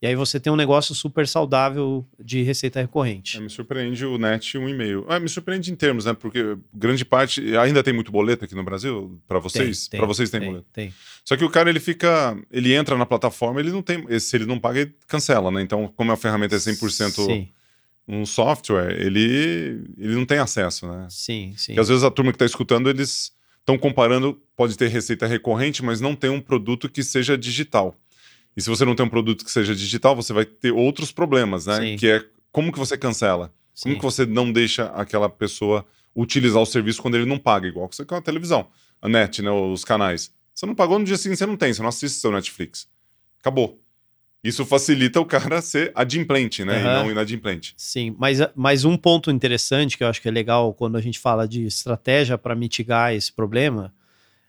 E aí você tem um negócio super saudável de receita recorrente. É, me surpreende o net um e-mail. Ah, me surpreende em termos, né? Porque grande parte ainda tem muito boleto aqui no Brasil para vocês. Para vocês tem, tem, boleto. Tem. Só que o cara ele fica, ele entra na plataforma, ele não tem, se ele não paga, ele cancela, né? Então, como a ferramenta é 100% sim. um software, ele ele não tem acesso, né? Sim, sim. Porque às vezes a turma que está escutando, eles estão comparando, pode ter receita recorrente, mas não tem um produto que seja digital. E se você não tem um produto que seja digital, você vai ter outros problemas, né? Sim. Que é como que você cancela? Sim. Como que você não deixa aquela pessoa utilizar o serviço quando ele não paga, igual você com a televisão, a net, né, os canais. Você não pagou no dia seguinte, você não tem, você não assiste seu Netflix. Acabou. Isso facilita o cara ser adimplente, né? Uhum. E não inadimplente. Sim, mas, mas um ponto interessante que eu acho que é legal quando a gente fala de estratégia para mitigar esse problema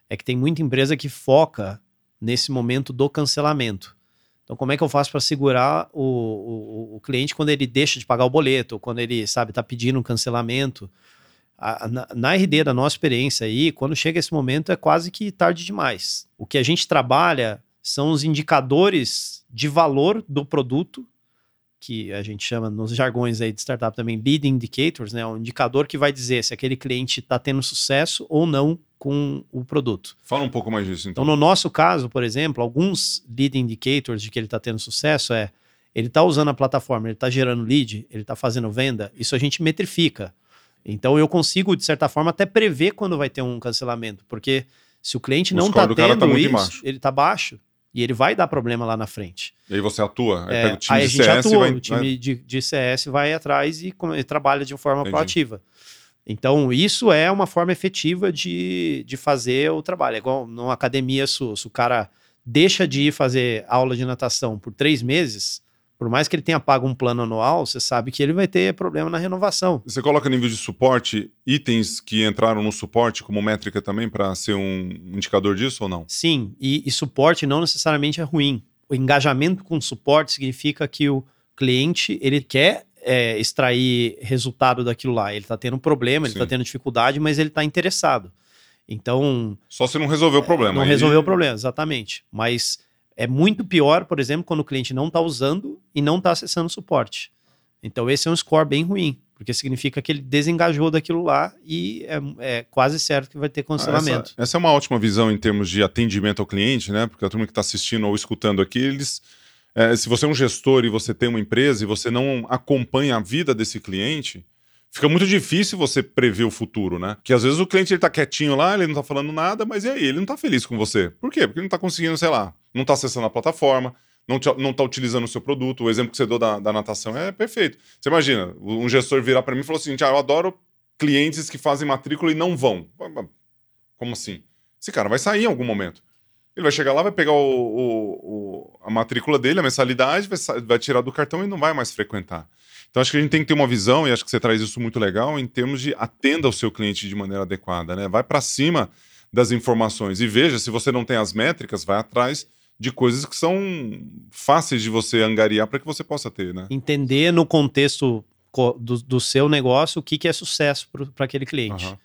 é que tem muita empresa que foca nesse momento do cancelamento. Então, como é que eu faço para segurar o, o, o, cliente quando ele deixa de pagar o boleto, quando ele, sabe, está pedindo um cancelamento? A, na, na, RD, da nossa experiência aí, quando chega esse momento, é quase que tarde demais. O que a gente trabalha são os indicadores de valor do produto, que a gente chama nos jargões aí de startup também lead indicators, né? Um indicador que vai dizer se aquele cliente está tendo sucesso ou não com o produto. Fala um pouco mais disso, então. Então, no nosso caso, por exemplo, alguns lead indicators de que ele está tendo sucesso é ele está usando a plataforma, ele está gerando lead, ele está fazendo venda, isso a gente metrifica. Então, eu consigo, de certa forma, até prever quando vai ter um cancelamento, porque se o cliente o não está tendo tá isso, ele está baixo, e ele vai dar problema lá na frente. E aí você atua? Aí, é, o time aí a gente CS atua, vai, o time de, de, CS vai atrás e, e trabalha de forma Entendi. proativa. Então, isso é uma forma efetiva de, de fazer o trabalho. É igual numa academia, se, se o cara deixa de ir fazer aula de natação por três meses, por mais que ele tenha pago um plano anual, você sabe que ele vai ter problema na renovação. Você coloca nível de suporte itens que entraram no suporte como métrica também para ser um indicador disso ou não? Sim, e, e, suporte não necessariamente é ruim. O engajamento com suporte significa que o cliente ele quer é, extrair resultado daquilo lá. Ele está tendo um problema, ele está tendo dificuldade, mas ele está interessado. Então. Só se não resolver o problema. Não resolveu o problema, exatamente. Mas é muito pior, por exemplo, quando o cliente não está usando e não está acessando o suporte. Então, esse é um score bem ruim, porque significa que ele desengajou daquilo lá e é, é quase certo que vai ter cancelamento. essa, essa, é uma ótima visão em termos de atendimento ao cliente, né? Porque a turma que está assistindo ou escutando aqui, eles. É, se você é um gestor e você tem uma empresa e você não acompanha a vida desse cliente, fica muito difícil você prever o futuro, né? Que às vezes o cliente ele tá quietinho lá, ele não tá falando nada, mas e aí? Ele não tá feliz com você. Por quê? Porque ele não tá conseguindo, sei lá, não tá acessando a plataforma, não, te, não tá utilizando o seu produto. O exemplo que você deu da, da natação é perfeito. Você imagina, um gestor virar para mim e falou assim: ah, eu adoro clientes que fazem matrícula e não vão. Como assim? Esse cara vai sair em algum momento. Ele vai chegar lá, vai pegar o, o, o, a matrícula dele, a mensalidade, vai, vai tirar do cartão e não vai mais frequentar. Então acho que a gente tem que ter uma visão, e acho que você traz isso muito legal, em termos de atenda o seu cliente de maneira adequada, né? Vai para cima das informações e veja se você não tem as métricas, vai atrás de coisas que são fáceis de você angariar para que você possa ter, né? Entender no contexto do, do seu negócio o que, que é sucesso para aquele cliente. Uhum.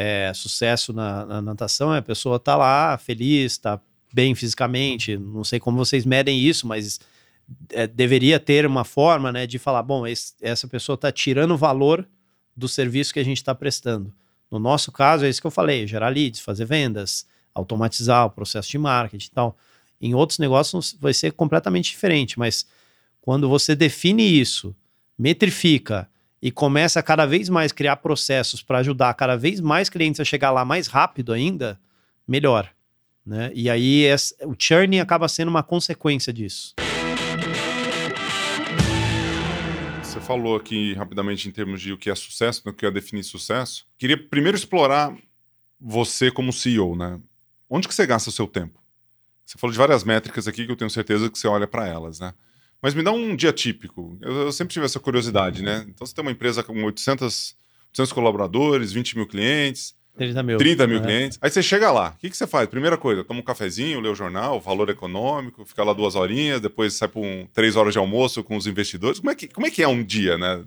É, sucesso na, na, natação é a pessoa tá lá feliz, tá bem fisicamente. Não sei como vocês medem isso, mas é, deveria ter uma forma né, de falar: bom, esse, essa pessoa está tirando valor do serviço que a gente está prestando. No nosso caso, é isso que eu falei: gerar leads, fazer vendas, automatizar o processo de marketing e tal. Em outros negócios vai ser completamente diferente, mas quando você define isso, metrifica e começa a cada vez mais criar processos para ajudar cada vez mais clientes a chegar lá mais rápido ainda, melhor. Né? E aí o churn acaba sendo uma consequência disso. Você falou aqui rapidamente em termos de o que é sucesso, né, o que é definir sucesso. Queria primeiro explorar você como CEO, né? Onde que você gasta o seu tempo? Você falou de várias métricas aqui que eu tenho certeza que você olha para elas, né? Mas me dá um dia típico. Eu, eu, sempre tive essa curiosidade, né? Então você tem uma empresa com 800, 800 colaboradores, 20 mil clientes. 30 mil. 30 mil uhum. clientes. Aí você chega lá, o que, que você faz? Primeira coisa, toma um cafezinho, lê o jornal, valor econômico, fica lá duas horinhas, depois sai para um, três horas de almoço com os investidores. Como é que, como é, que é um dia, né?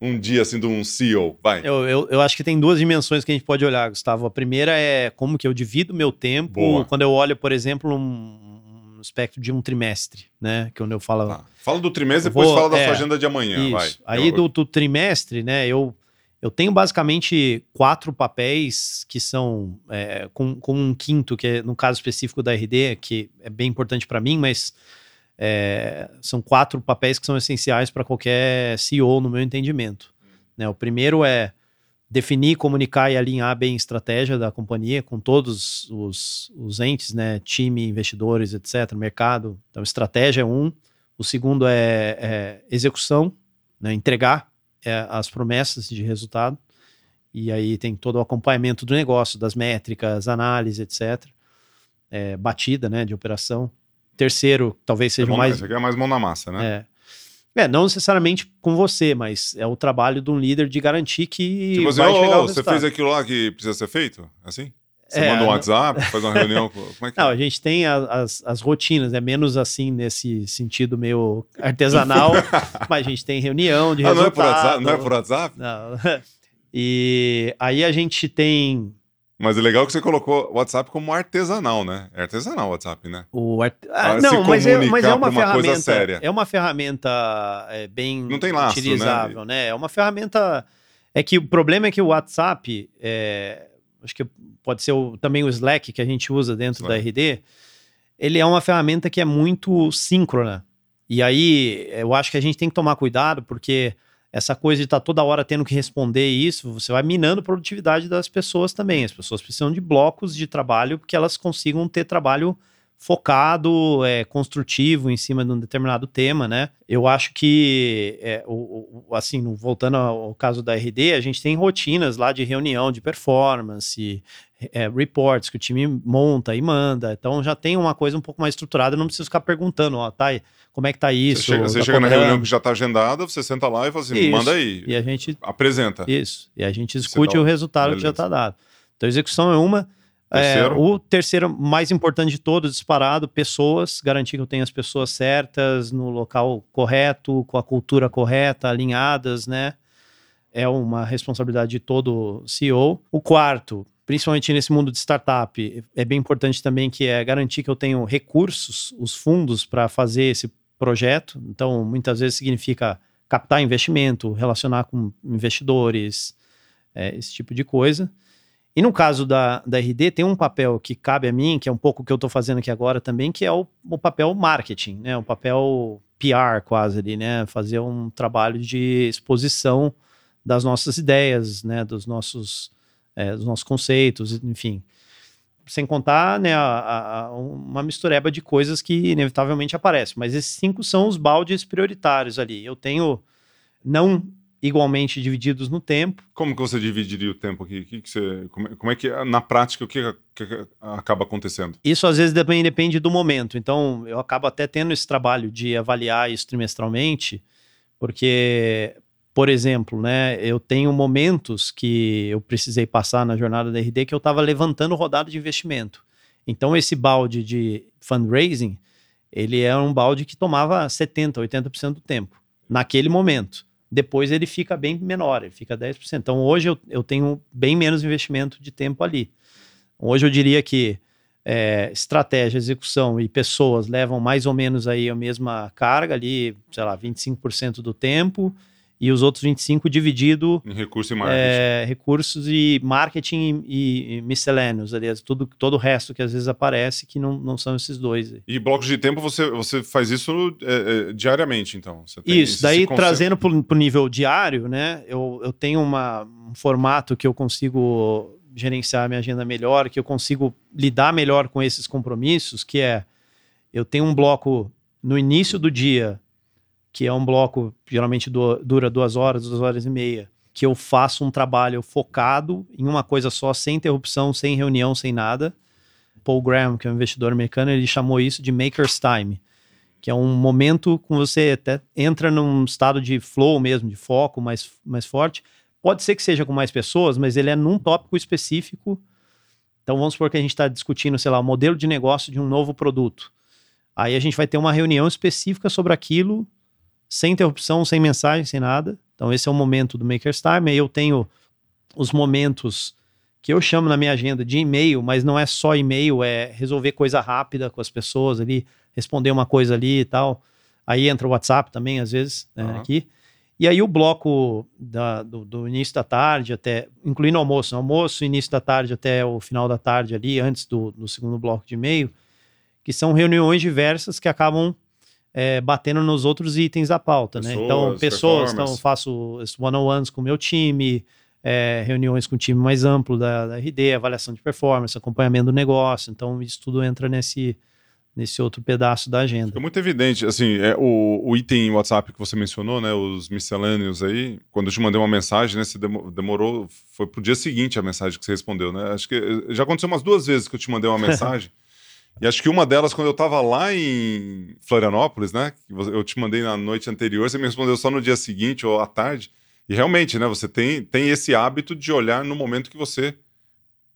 Um dia assim de um CEO, vai. Eu, eu, eu acho que tem duas dimensões que a gente pode olhar, Gustavo. A primeira é como que eu divido meu tempo Boa. quando eu olho, por exemplo, um, um espectro de um trimestre, né? Que quando eu falo. Tá. Fala do trimestre, depois vou, fala da é, sua agenda de amanhã. Isso. Vai. Aí eu... do, do trimestre, né? Eu eu tenho basicamente quatro papéis que são é, com, com, um quinto, que é no caso específico da RD, que é bem importante para mim, mas é, são quatro papéis que são essenciais para qualquer CEO, no meu entendimento. Né? O primeiro é definir, comunicar e alinhar bem a estratégia da companhia com todos os, os entes, né? time, investidores, etc., mercado. Então, estratégia é um. O segundo é, é execução, né? entregar é, as promessas de resultado. E aí tem todo o acompanhamento do negócio, das métricas, análise, etc. É, batida, né, de operação. Terceiro, talvez seja é mais. Isso aqui é mais mão na massa, né? É. é. não necessariamente com você, mas é o trabalho de um líder de garantir que. Tipo assim, vai oh, você fez aquilo lá que precisa ser feito? Assim? Você é, manda um WhatsApp, faz uma reunião? Como é que Não, é? a gente tem as, as rotinas, é menos assim nesse sentido meio artesanal, mas a gente tem reunião de ah, resultado. Não é por WhatsApp? Não é por WhatsApp? Não. E aí a gente tem... Mas é legal que você colocou o WhatsApp como artesanal, né? É artesanal o WhatsApp, né? O art... ah, não, mas é, mas é uma, uma ferramenta. É uma ferramenta é, bem não tem laço, né? utilizável, né? né? É uma ferramenta. É que o problema é que o WhatsApp, é... acho que pode ser o, também o Slack que a gente usa dentro Slack. da RD, ele é uma ferramenta que é muito síncrona. E aí eu acho que a gente tem que tomar cuidado, porque essa coisa de estar tá toda hora tendo que responder isso, você vai minando a produtividade das pessoas também. As pessoas precisam de blocos de trabalho que elas consigam ter trabalho focado, é, construtivo em cima de um determinado tema, né? Eu acho que, é, o, o, assim, voltando ao caso da RD, a gente tem rotinas lá de reunião de performance, é, reports que o time monta e manda. Então já tem uma coisa um pouco mais estruturada, não precisa ficar perguntando, ó, tá, como é que tá isso? Você chega, você tá chega na reunião que já tá agendada, você senta lá e fala assim, isso. manda aí. E a gente apresenta. Isso. E a gente discute o resultado Beleza. que já tá dado. Então execução é uma, Terceiro. É, o terceiro mais importante de todos, disparado, pessoas, garantir que eu tenho as pessoas certas, no local correto, com a cultura correta, alinhadas, né? É uma responsabilidade de todo CEO. O quarto, principalmente nesse mundo de startup, é bem importante também que é garantir que eu tenho recursos, os fundos para fazer esse projeto. Então, muitas vezes significa captar investimento, relacionar com investidores, é, esse tipo de coisa. E no caso da, da RD, tem um papel que cabe a mim, que é um pouco o que eu estou fazendo aqui agora também, que é o, o papel marketing, né? O papel PR quase ali, né? Fazer um trabalho de exposição das nossas ideias, né? Dos nossos, é, dos nossos conceitos, enfim. Sem contar, né, a, a, uma mistureba de coisas que inevitavelmente aparecem. Mas esses cinco são os baldes prioritários ali. Eu tenho não igualmente divididos no tempo. Como que você dividiria o tempo aqui? Que que você, como, é, como, é que, na prática, o que, que, acaba acontecendo? Isso às vezes depende, depende do momento. Então, eu acabo até tendo esse trabalho de avaliar isso trimestralmente, porque, por exemplo, né, eu tenho momentos que eu precisei passar na jornada da RD que eu estava levantando rodada de investimento. Então, esse balde de fundraising, ele é um balde que tomava 70%, 80% do tempo, naquele momento depois ele fica bem menor, ele fica 10%. Então hoje eu, eu tenho bem menos investimento de tempo ali. Hoje eu diria que é, estratégia, execução e pessoas levam mais ou menos aí a mesma carga ali, sei lá, 25% do tempo e os outros 25 dividido em recurso e marketing. É, recursos e marketing e, e miscelâneos, aliás, tudo, todo o resto que às vezes aparece que não, não são esses dois. E blocos de tempo você, você faz isso é, é, diariamente, então? isso, daí trazendo para o nível diário, né? Eu, eu tenho uma, um formato que eu consigo gerenciar a minha agenda melhor, que eu consigo lidar melhor com esses compromissos, que é eu tenho um bloco no início do dia que é um bloco geralmente do, dura duas horas, duas horas e meia, que eu faço um trabalho focado em uma coisa só, sem interrupção, sem reunião, sem nada. Paul Graham, que é um investidor americano, ele chamou isso de maker's time, que é um momento com você até entra num estado de flow mesmo, de foco mais, mais forte. Pode ser que seja com mais pessoas, mas ele é num tópico específico. Então vamos supor que a gente está discutindo, sei lá, o modelo de negócio de um novo produto. Aí a gente vai ter uma reunião específica sobre aquilo sem interrupção, sem mensagem, sem nada. Então, esse é o momento do Maker's Time. Aí eu tenho os momentos que eu chamo na minha agenda de e-mail, mas não é só e-mail, é resolver coisa rápida com as pessoas ali, responder uma coisa ali e tal. Aí entra o WhatsApp também, às vezes, né, uhum. aqui. E aí o bloco da, do, do, início da tarde até, incluindo almoço, né, almoço, início da tarde até o final da tarde ali, antes do, do segundo bloco de e-mail, que são reuniões diversas que acabam é, batendo nos outros itens da pauta, pessoas, né? Então, pessoas, então faço one-on-ones com o meu time, é, reuniões com o time mais amplo da, da, RD, avaliação de performance, acompanhamento do negócio. Então, isso tudo entra nesse, nesse outro pedaço da agenda. É muito evidente, assim, é, o, o item WhatsApp que você mencionou, né, os miscelâneos aí, quando eu te mandei uma mensagem, né, você demorou, foi pro dia seguinte a mensagem que você respondeu, né? Acho que eh, já aconteceu umas duas vezes que eu te mandei uma mensagem e acho que uma delas, quando eu estava lá em Florianópolis, né? Eu te mandei na noite anterior, você me respondeu só no dia seguinte ou à tarde. E realmente, né? Você tem, tem esse hábito de olhar no momento que você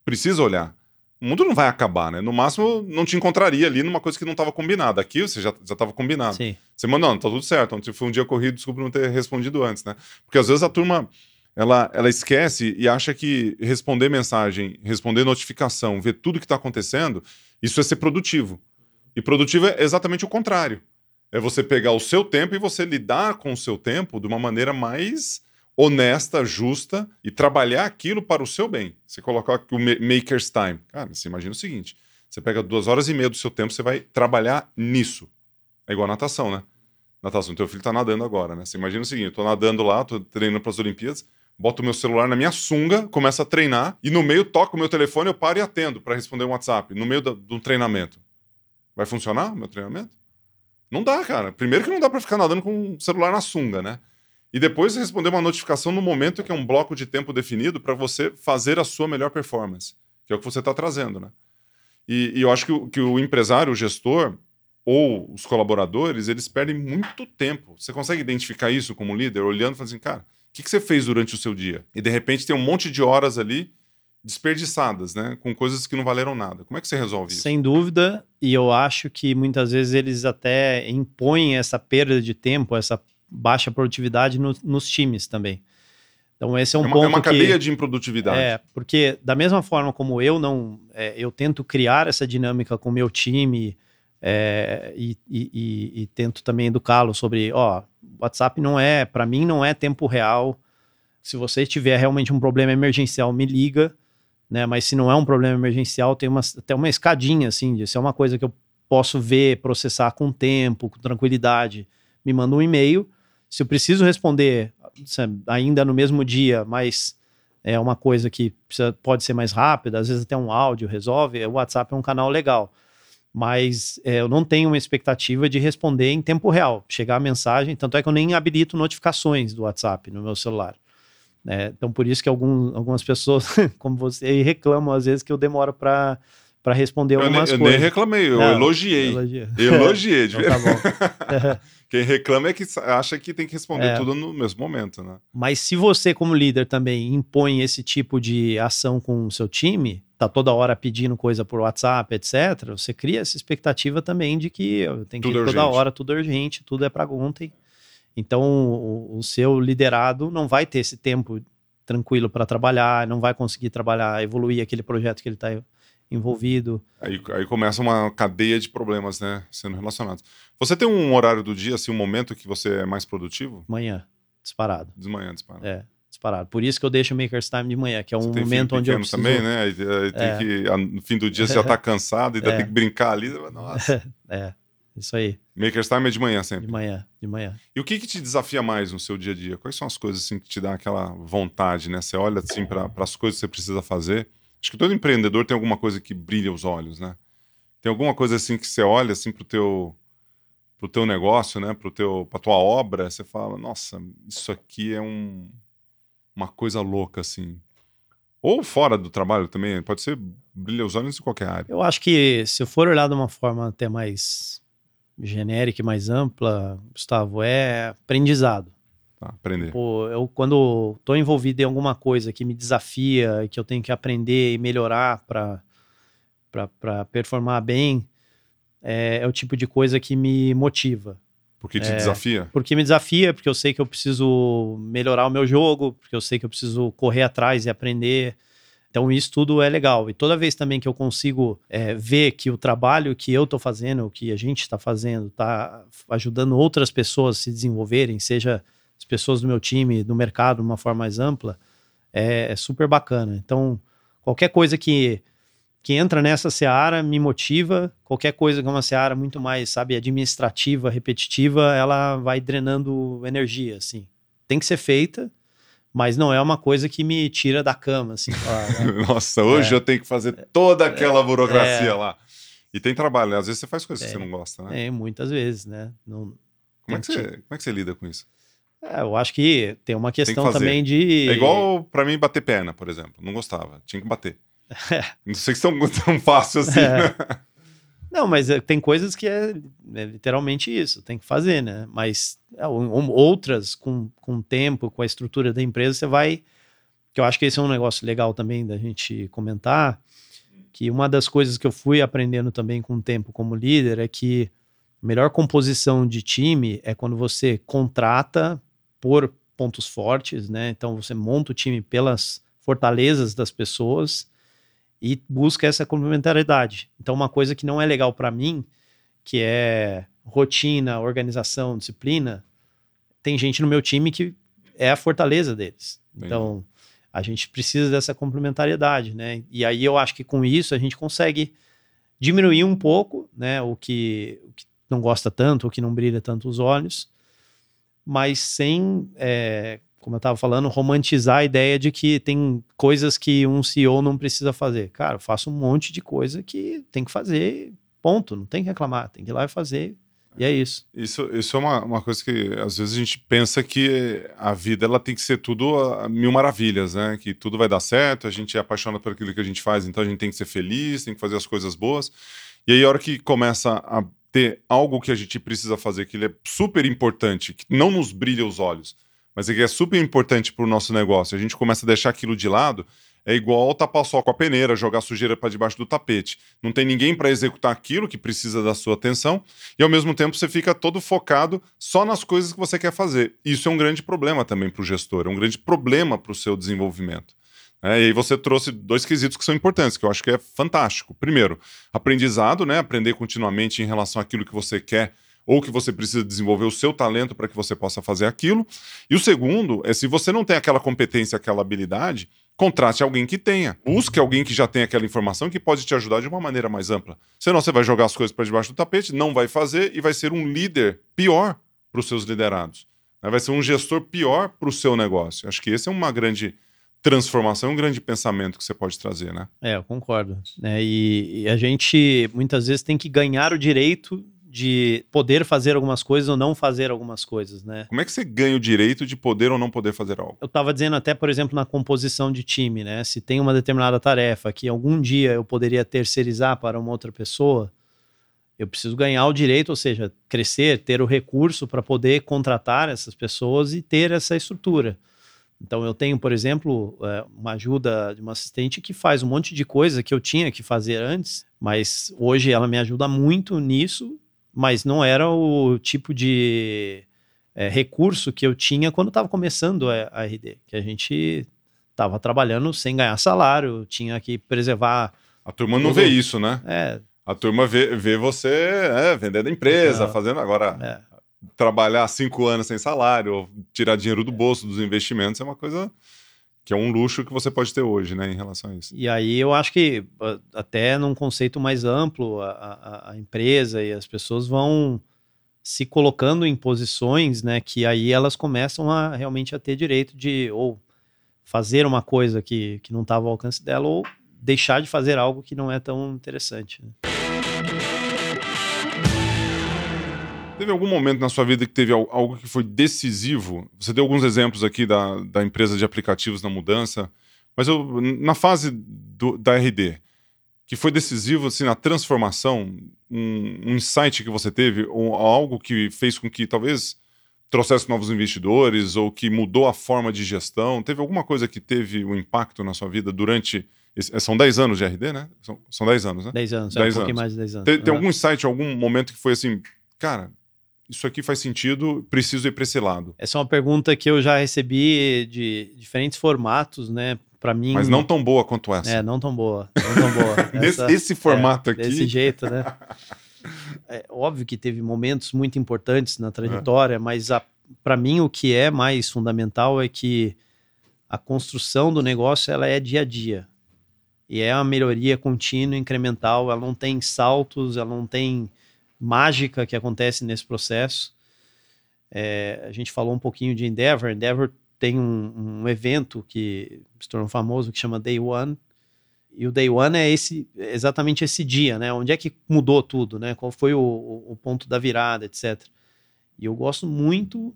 precisa olhar. O mundo não vai acabar, né? No máximo, não te encontraria ali numa coisa que não estava combinada. Aqui você já estava combinado. Sim. Você mandou, não, tá tudo certo. Ontem foi um dia corrido, desculpa não ter respondido antes, né? Porque às vezes a turma ela, ela esquece e acha que responder mensagem, responder notificação, ver tudo que está acontecendo, isso é ser produtivo. E produtivo é exatamente o contrário. É você pegar o seu tempo e você lidar com o seu tempo de uma maneira mais honesta, justa e trabalhar aquilo para o seu bem. Você colocar o maker's time. Cara, você imagina o seguinte: você pega duas horas e meia do seu tempo, você vai trabalhar nisso. É igual natação, né? Natação, teu filho está nadando agora, né? Você imagina o seguinte: eu tô nadando lá, tô treinando para as Olimpíadas, boto meu celular na minha sunga, começo a treinar e no meio toco o meu telefone, eu paro e atendo para responder um WhatsApp, no meio do, do treinamento. Vai funcionar meu treinamento? Não dá, cara. Primeiro que não dá para ficar nadando com o celular na sunga, né? E depois responder uma notificação no momento que é um bloco de tempo definido para você fazer a sua melhor performance, que é o que você está trazendo, né? E, e, eu acho que o, que o empresário, o gestor ou os colaboradores, eles perdem muito tempo. Você consegue identificar isso como líder, olhando e falando assim, cara, que, que você fez durante o seu dia? E de repente tem um monte de horas ali desperdiçadas, né? Com coisas que não valeram nada. Como é que você resolve isso? Sem dúvida, e eu acho que muitas vezes eles até impõem essa perda de tempo, essa baixa produtividade no, nos times também. Então esse é um é uma, ponto É uma que, cadeia de improdutividade. É, porque da mesma forma como eu não, é, eu tento criar essa dinâmica com o meu time é, e, e, e, tento também educá-lo sobre, ó, WhatsApp não é, para mim não é tempo real. Se você tiver realmente um problema emergencial, me liga, né? Mas se não é um problema emergencial, tem uma, até uma escadinha assim, de se é uma coisa que eu posso ver, processar com tempo, com tranquilidade, me manda um e-mail. Se eu preciso responder ainda no mesmo dia, mas é uma coisa que precisa, pode ser mais rápida, às vezes até um áudio resolve, o WhatsApp é um canal legal. Mas é, eu não tenho uma expectativa de responder em tempo real, chegar a mensagem, tanto é que eu nem habilito notificações do WhatsApp no meu celular. É, então, por isso que algum, algumas pessoas, como você, reclamam às vezes que eu demoro para para responder algumas eu, coisas. Eu nem reclamei, eu não, elogiei. Elogiei, elogiei de então, tá. Quem reclama é que acha que tem que responder é. tudo no mesmo momento, né? Mas se você, como líder, também impõe esse tipo de ação com o seu time, tá toda hora pedindo coisa por WhatsApp, etc., você cria essa expectativa também de que tem que tudo ir toda hora, tudo urgente, tudo é para ontem. Então, o, o seu liderado não vai ter esse tempo tranquilo para trabalhar, não vai conseguir trabalhar, evoluir aquele projeto que ele está envolvido. Aí, aí começa uma cadeia de problemas, né, sendo relacionados. Você tem um horário do dia, assim, um momento que você é mais produtivo? Manhã, disparado. De manhã, disparado. É, disparado. Por isso que eu deixo o Maker's Time de manhã, que é um momento onde eu preciso... também, né? Aí, aí tem é. que, no fim do dia você já tá cansado e ainda é. tem que brincar ali. Nossa. é, isso aí. Maker's Time é de manhã sempre? De manhã, de manhã. E o que que te desafia mais no seu dia a dia? Quais são as coisas assim que te dá aquela vontade, né? Você olha assim para as coisas que você precisa fazer Acho que todo empreendedor tem alguma coisa que brilha os olhos, né? Tem alguma coisa assim que você olha assim pro teu pro teu negócio, né, pro teu pra tua obra, você fala, nossa, isso aqui é um uma coisa louca assim. Ou fora do trabalho também, pode ser brilha os olhos em qualquer área. Eu acho que se eu for olhar de uma forma até mais genérica e mais ampla, Gustavo, é aprendizado. Tá, aprender. Eu quando estou envolvido em alguma coisa que me desafia, que eu tenho que aprender e melhorar para performar bem, é, é, o tipo de coisa que me motiva. Porque te é, desafia? Porque me desafia, porque eu sei que eu preciso melhorar o meu jogo, porque eu sei que eu preciso correr atrás e aprender. Então, isso tudo é legal. E toda vez também que eu consigo é, ver que o trabalho que eu estou fazendo, o que a gente está fazendo, está ajudando outras pessoas a se desenvolverem, seja as pessoas do meu time, do mercado, de uma forma mais ampla, é, é, super bacana. Então, qualquer coisa que, que entra nessa seara me motiva, qualquer coisa que é uma seara muito mais, sabe, administrativa, repetitiva, ela vai drenando energia, assim. Tem que ser feita, mas não é uma coisa que me tira da cama, assim. Né? Nossa, hoje é, eu tenho que fazer toda aquela burocracia é, lá. E tem trabalho, né? Às vezes você faz coisas que você não gosta, né? É, muitas vezes, né? Não, como, é que você, como é que você lida com isso? É, eu acho que tem uma questão tem também de. É igual para mim bater perna, por exemplo. Não gostava, tinha que bater. É. Não sei se tão, tão fácil assim. É. Né? Não, mas é, tem coisas que é, é, literalmente isso, tem que fazer, né? Mas é, outras, com, com o tempo, com a estrutura da empresa, você vai. Que eu acho que esse é um negócio legal também da gente comentar. Que uma das coisas que eu fui aprendendo também com o tempo como líder é que a melhor composição de time é quando você contrata por pontos fortes, né? Então você monta o time pelas fortalezas das pessoas e busca essa complementariedade. Então uma coisa que não é legal para mim, que é rotina, organização, disciplina, tem gente no meu time que é a fortaleza deles. Bem. Então a gente precisa dessa complementariedade, né? E aí eu acho que com isso a gente consegue diminuir um pouco, né? O que, o que não gosta tanto, ou que não brilha tanto os olhos, mas sem, é, como eu estava falando, romantizar a ideia de que tem coisas que um CEO não precisa fazer. Cara, eu faço um monte de coisa que tem que fazer, ponto, não tem que reclamar, tem que ir lá e fazer. E é isso. Isso, isso é uma, uma coisa que às vezes a gente pensa que a vida ela tem que ser tudo a mil maravilhas, né? Que tudo vai dar certo, a gente é apaixonado por aquilo que a gente faz, então a gente tem que ser feliz, tem que fazer as coisas boas. E aí, a hora que começa a ter algo que a gente precisa fazer, que ele é super importante, que não nos brilha os olhos, mas é que é super importante para o nosso negócio, a gente começa a deixar aquilo de lado, é igual tapar sol com a peneira, jogar sujeira para debaixo do tapete. Não tem ninguém para executar aquilo que precisa da sua atenção e ao mesmo tempo você fica todo focado só nas coisas que você quer fazer. Isso é um grande problema também para o gestor, é um grande problema para o seu desenvolvimento. É, e aí você trouxe dois quesitos que são importantes, que eu acho que é fantástico. Primeiro, aprendizado, né? Aprender continuamente em relação àquilo que você quer ou que você precisa desenvolver o seu talento para que você possa fazer aquilo. E o segundo é se você não tem aquela competência, aquela habilidade, contrate alguém que tenha. Busque alguém que já tenha aquela informação que pode te ajudar de uma maneira mais ampla. Senão você vai jogar as coisas para debaixo do tapete, não vai fazer e vai ser um líder pior para os seus liderados. Vai ser um gestor pior para o seu negócio. Acho que esse é uma grande transformação, um grande pensamento que você pode trazer, né? É, eu concordo. É, e, e a gente muitas vezes tem que ganhar o direito de poder fazer algumas coisas ou não fazer algumas coisas, né? Como é que você ganha o direito de poder ou não poder fazer algo? Eu estava dizendo até, por exemplo, na composição de time, né? Se tem uma determinada tarefa que algum dia eu poderia terceirizar para uma outra pessoa, eu preciso ganhar o direito, ou seja, crescer, ter o recurso para poder contratar essas pessoas e ter essa estrutura. Então eu tenho, por exemplo, é, uma ajuda de uma assistente que faz um monte de coisa que eu tinha que fazer antes, mas hoje ela me ajuda muito nisso mas não era o tipo de é, recurso que eu tinha quando estava começando a, a, RD, que a gente estava trabalhando sem ganhar salário, tinha que preservar. A turma não vê isso, né? É. A turma vê, vê você é, vendendo a empresa, é. fazendo agora. É. Trabalhar cinco anos sem salário, tirar dinheiro do bolso dos investimentos é uma coisa que é um luxo que você pode ter hoje, né, em relação a isso. E aí eu acho que até num conceito mais amplo, a, a, a, empresa e as pessoas vão se colocando em posições, né, que aí elas começam a realmente a ter direito de ou fazer uma coisa que, que não estava ao alcance dela ou deixar de fazer algo que não é tão interessante. Né? Teve algum momento na sua vida que teve algo que foi decisivo? Você deu alguns exemplos aqui da, da empresa de aplicativos na mudança, mas eu, na fase do, da RD, que foi decisivo assim, na transformação, um, um insight que você teve, ou algo que fez com que talvez trouxesse novos investidores ou que mudou a forma de gestão? Teve alguma coisa que teve um impacto na sua vida durante. São 10 anos de RD, né? São, são 10 anos, né? 10 anos, 10 é um pouquinho mais de 10 anos. Tem, tem algum insight, algum momento que foi assim, cara, isso aqui faz sentido, preciso ir para esse lado? Essa é uma pergunta que eu já recebi de diferentes formatos, né? Para mim. Mas não tão boa quanto essa. É, não tão boa. Não tão boa. Essa, esse formato é, aqui. Desse jeito, né? é óbvio que teve momentos muito importantes na trajetória, é. mas para mim o que é mais fundamental é que a construção do negócio ela é dia a dia. E é uma melhoria contínua, incremental, ela não tem saltos, ela não tem mágica que acontece nesse processo. É, a gente falou um pouquinho de Endeavor. Endeavor tem um, um, evento que se tornou famoso que chama Day One. E o Day One é esse, exatamente esse dia, né? Onde é que mudou tudo, né? Qual foi o, o ponto da virada, etc. E eu gosto muito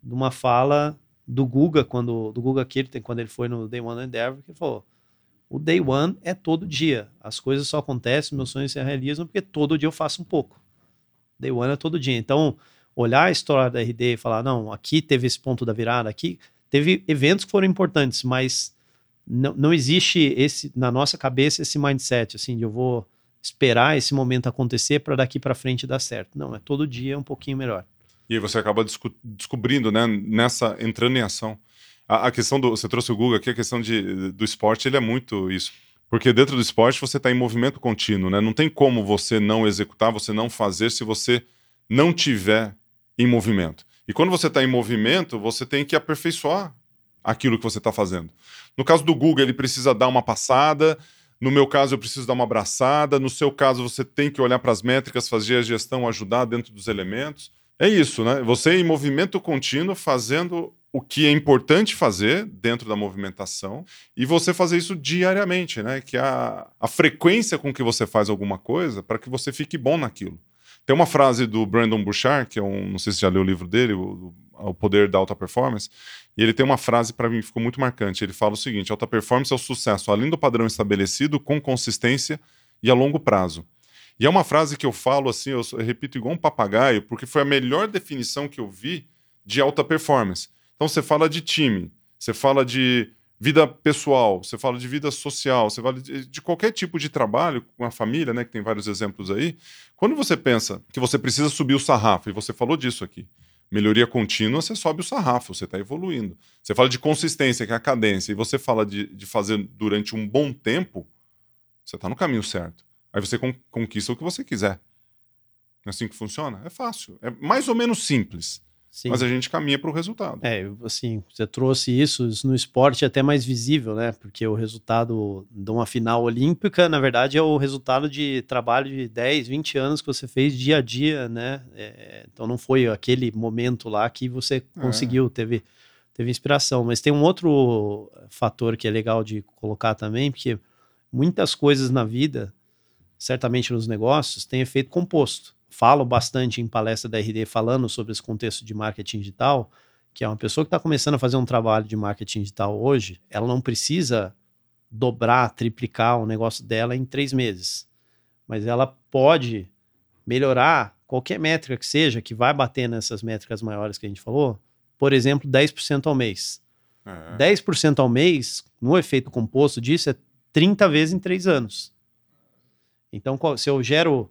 de uma fala do Guga, quando, do Guga Kirten, quando ele foi no Day One Endeavor, que ele falou: o Day One é todo dia. As coisas só acontecem, meus sonhos se realizam, porque todo dia eu faço um pouco. Day One é todo dia. Então, olhar a história da RD e falar, não, aqui teve esse ponto da virada, aqui teve eventos que foram importantes, mas não, não existe esse na nossa cabeça esse mindset assim de eu vou esperar esse momento acontecer para daqui para frente dar certo. Não, é todo dia um pouquinho melhor. E aí você acaba desco descobrindo, né, nessa entrando em ação. A, a, questão do você trouxe o Google aqui, a questão de, do esporte, ele é muito isso. Porque dentro do esporte você está em movimento contínuo, né? Não tem como você não executar, você não fazer se você não tiver em movimento. E quando você está em movimento, você tem que aperfeiçoar aquilo que você está fazendo. No caso do Google, ele precisa dar uma passada. No meu caso, eu preciso dar uma abraçada. No seu caso, você tem que olhar para as métricas, fazer a gestão, ajudar dentro dos elementos. É isso, né? Você em movimento contínuo, fazendo o que é importante fazer dentro da movimentação e você fazer isso diariamente, né? Que é a, a frequência com que você faz alguma coisa para que você fique bom naquilo. Tem uma frase do Brandon Bouchard, que é um, não sei se já leu o livro dele, o, o Poder da Alta Performance, e ele tem uma frase para mim que ficou muito marcante. Ele fala o seguinte: alta performance é o sucesso além do padrão estabelecido, com consistência e a longo prazo. E é uma frase que eu falo assim, eu repito igual um papagaio, porque foi a melhor definição que eu vi de alta performance então você fala de time, você fala de vida pessoal, você fala de vida social, você fala de, de, qualquer tipo de trabalho com a família, né, que tem vários exemplos aí. Quando você pensa que você precisa subir o sarrafo, e você falou disso aqui, melhoria contínua, você sobe o sarrafo, você está evoluindo. Você fala de consistência, que é a cadência, e você fala de, de fazer durante um bom tempo, você está no caminho certo. Aí você con conquista o que você quiser. É assim que funciona? É fácil. É mais ou menos simples. Sim. Mas a gente caminha para o resultado. É, assim, você trouxe isso, isso no esporte é até mais visível, né? Porque o resultado de uma final olímpica, na verdade, é o resultado de trabalho de 10, 20 anos que você fez dia a dia, né? É, então não foi aquele momento lá que você é. conseguiu, é. teve, teve inspiração. Mas tem um outro fator que é legal de colocar também, porque muitas coisas na vida, certamente nos negócios, têm efeito composto falo bastante em palestra da RD falando sobre esse contexto de marketing digital, que é uma pessoa que está começando a fazer um trabalho de marketing digital hoje, ela não precisa dobrar, triplicar o negócio dela em três meses. Mas ela pode melhorar qualquer métrica que seja, que vai bater nessas métricas maiores que a gente falou, por exemplo, 10% ao mês. É. 10% ao mês, no efeito composto disso, é 30 vezes em três anos. Então, se eu gero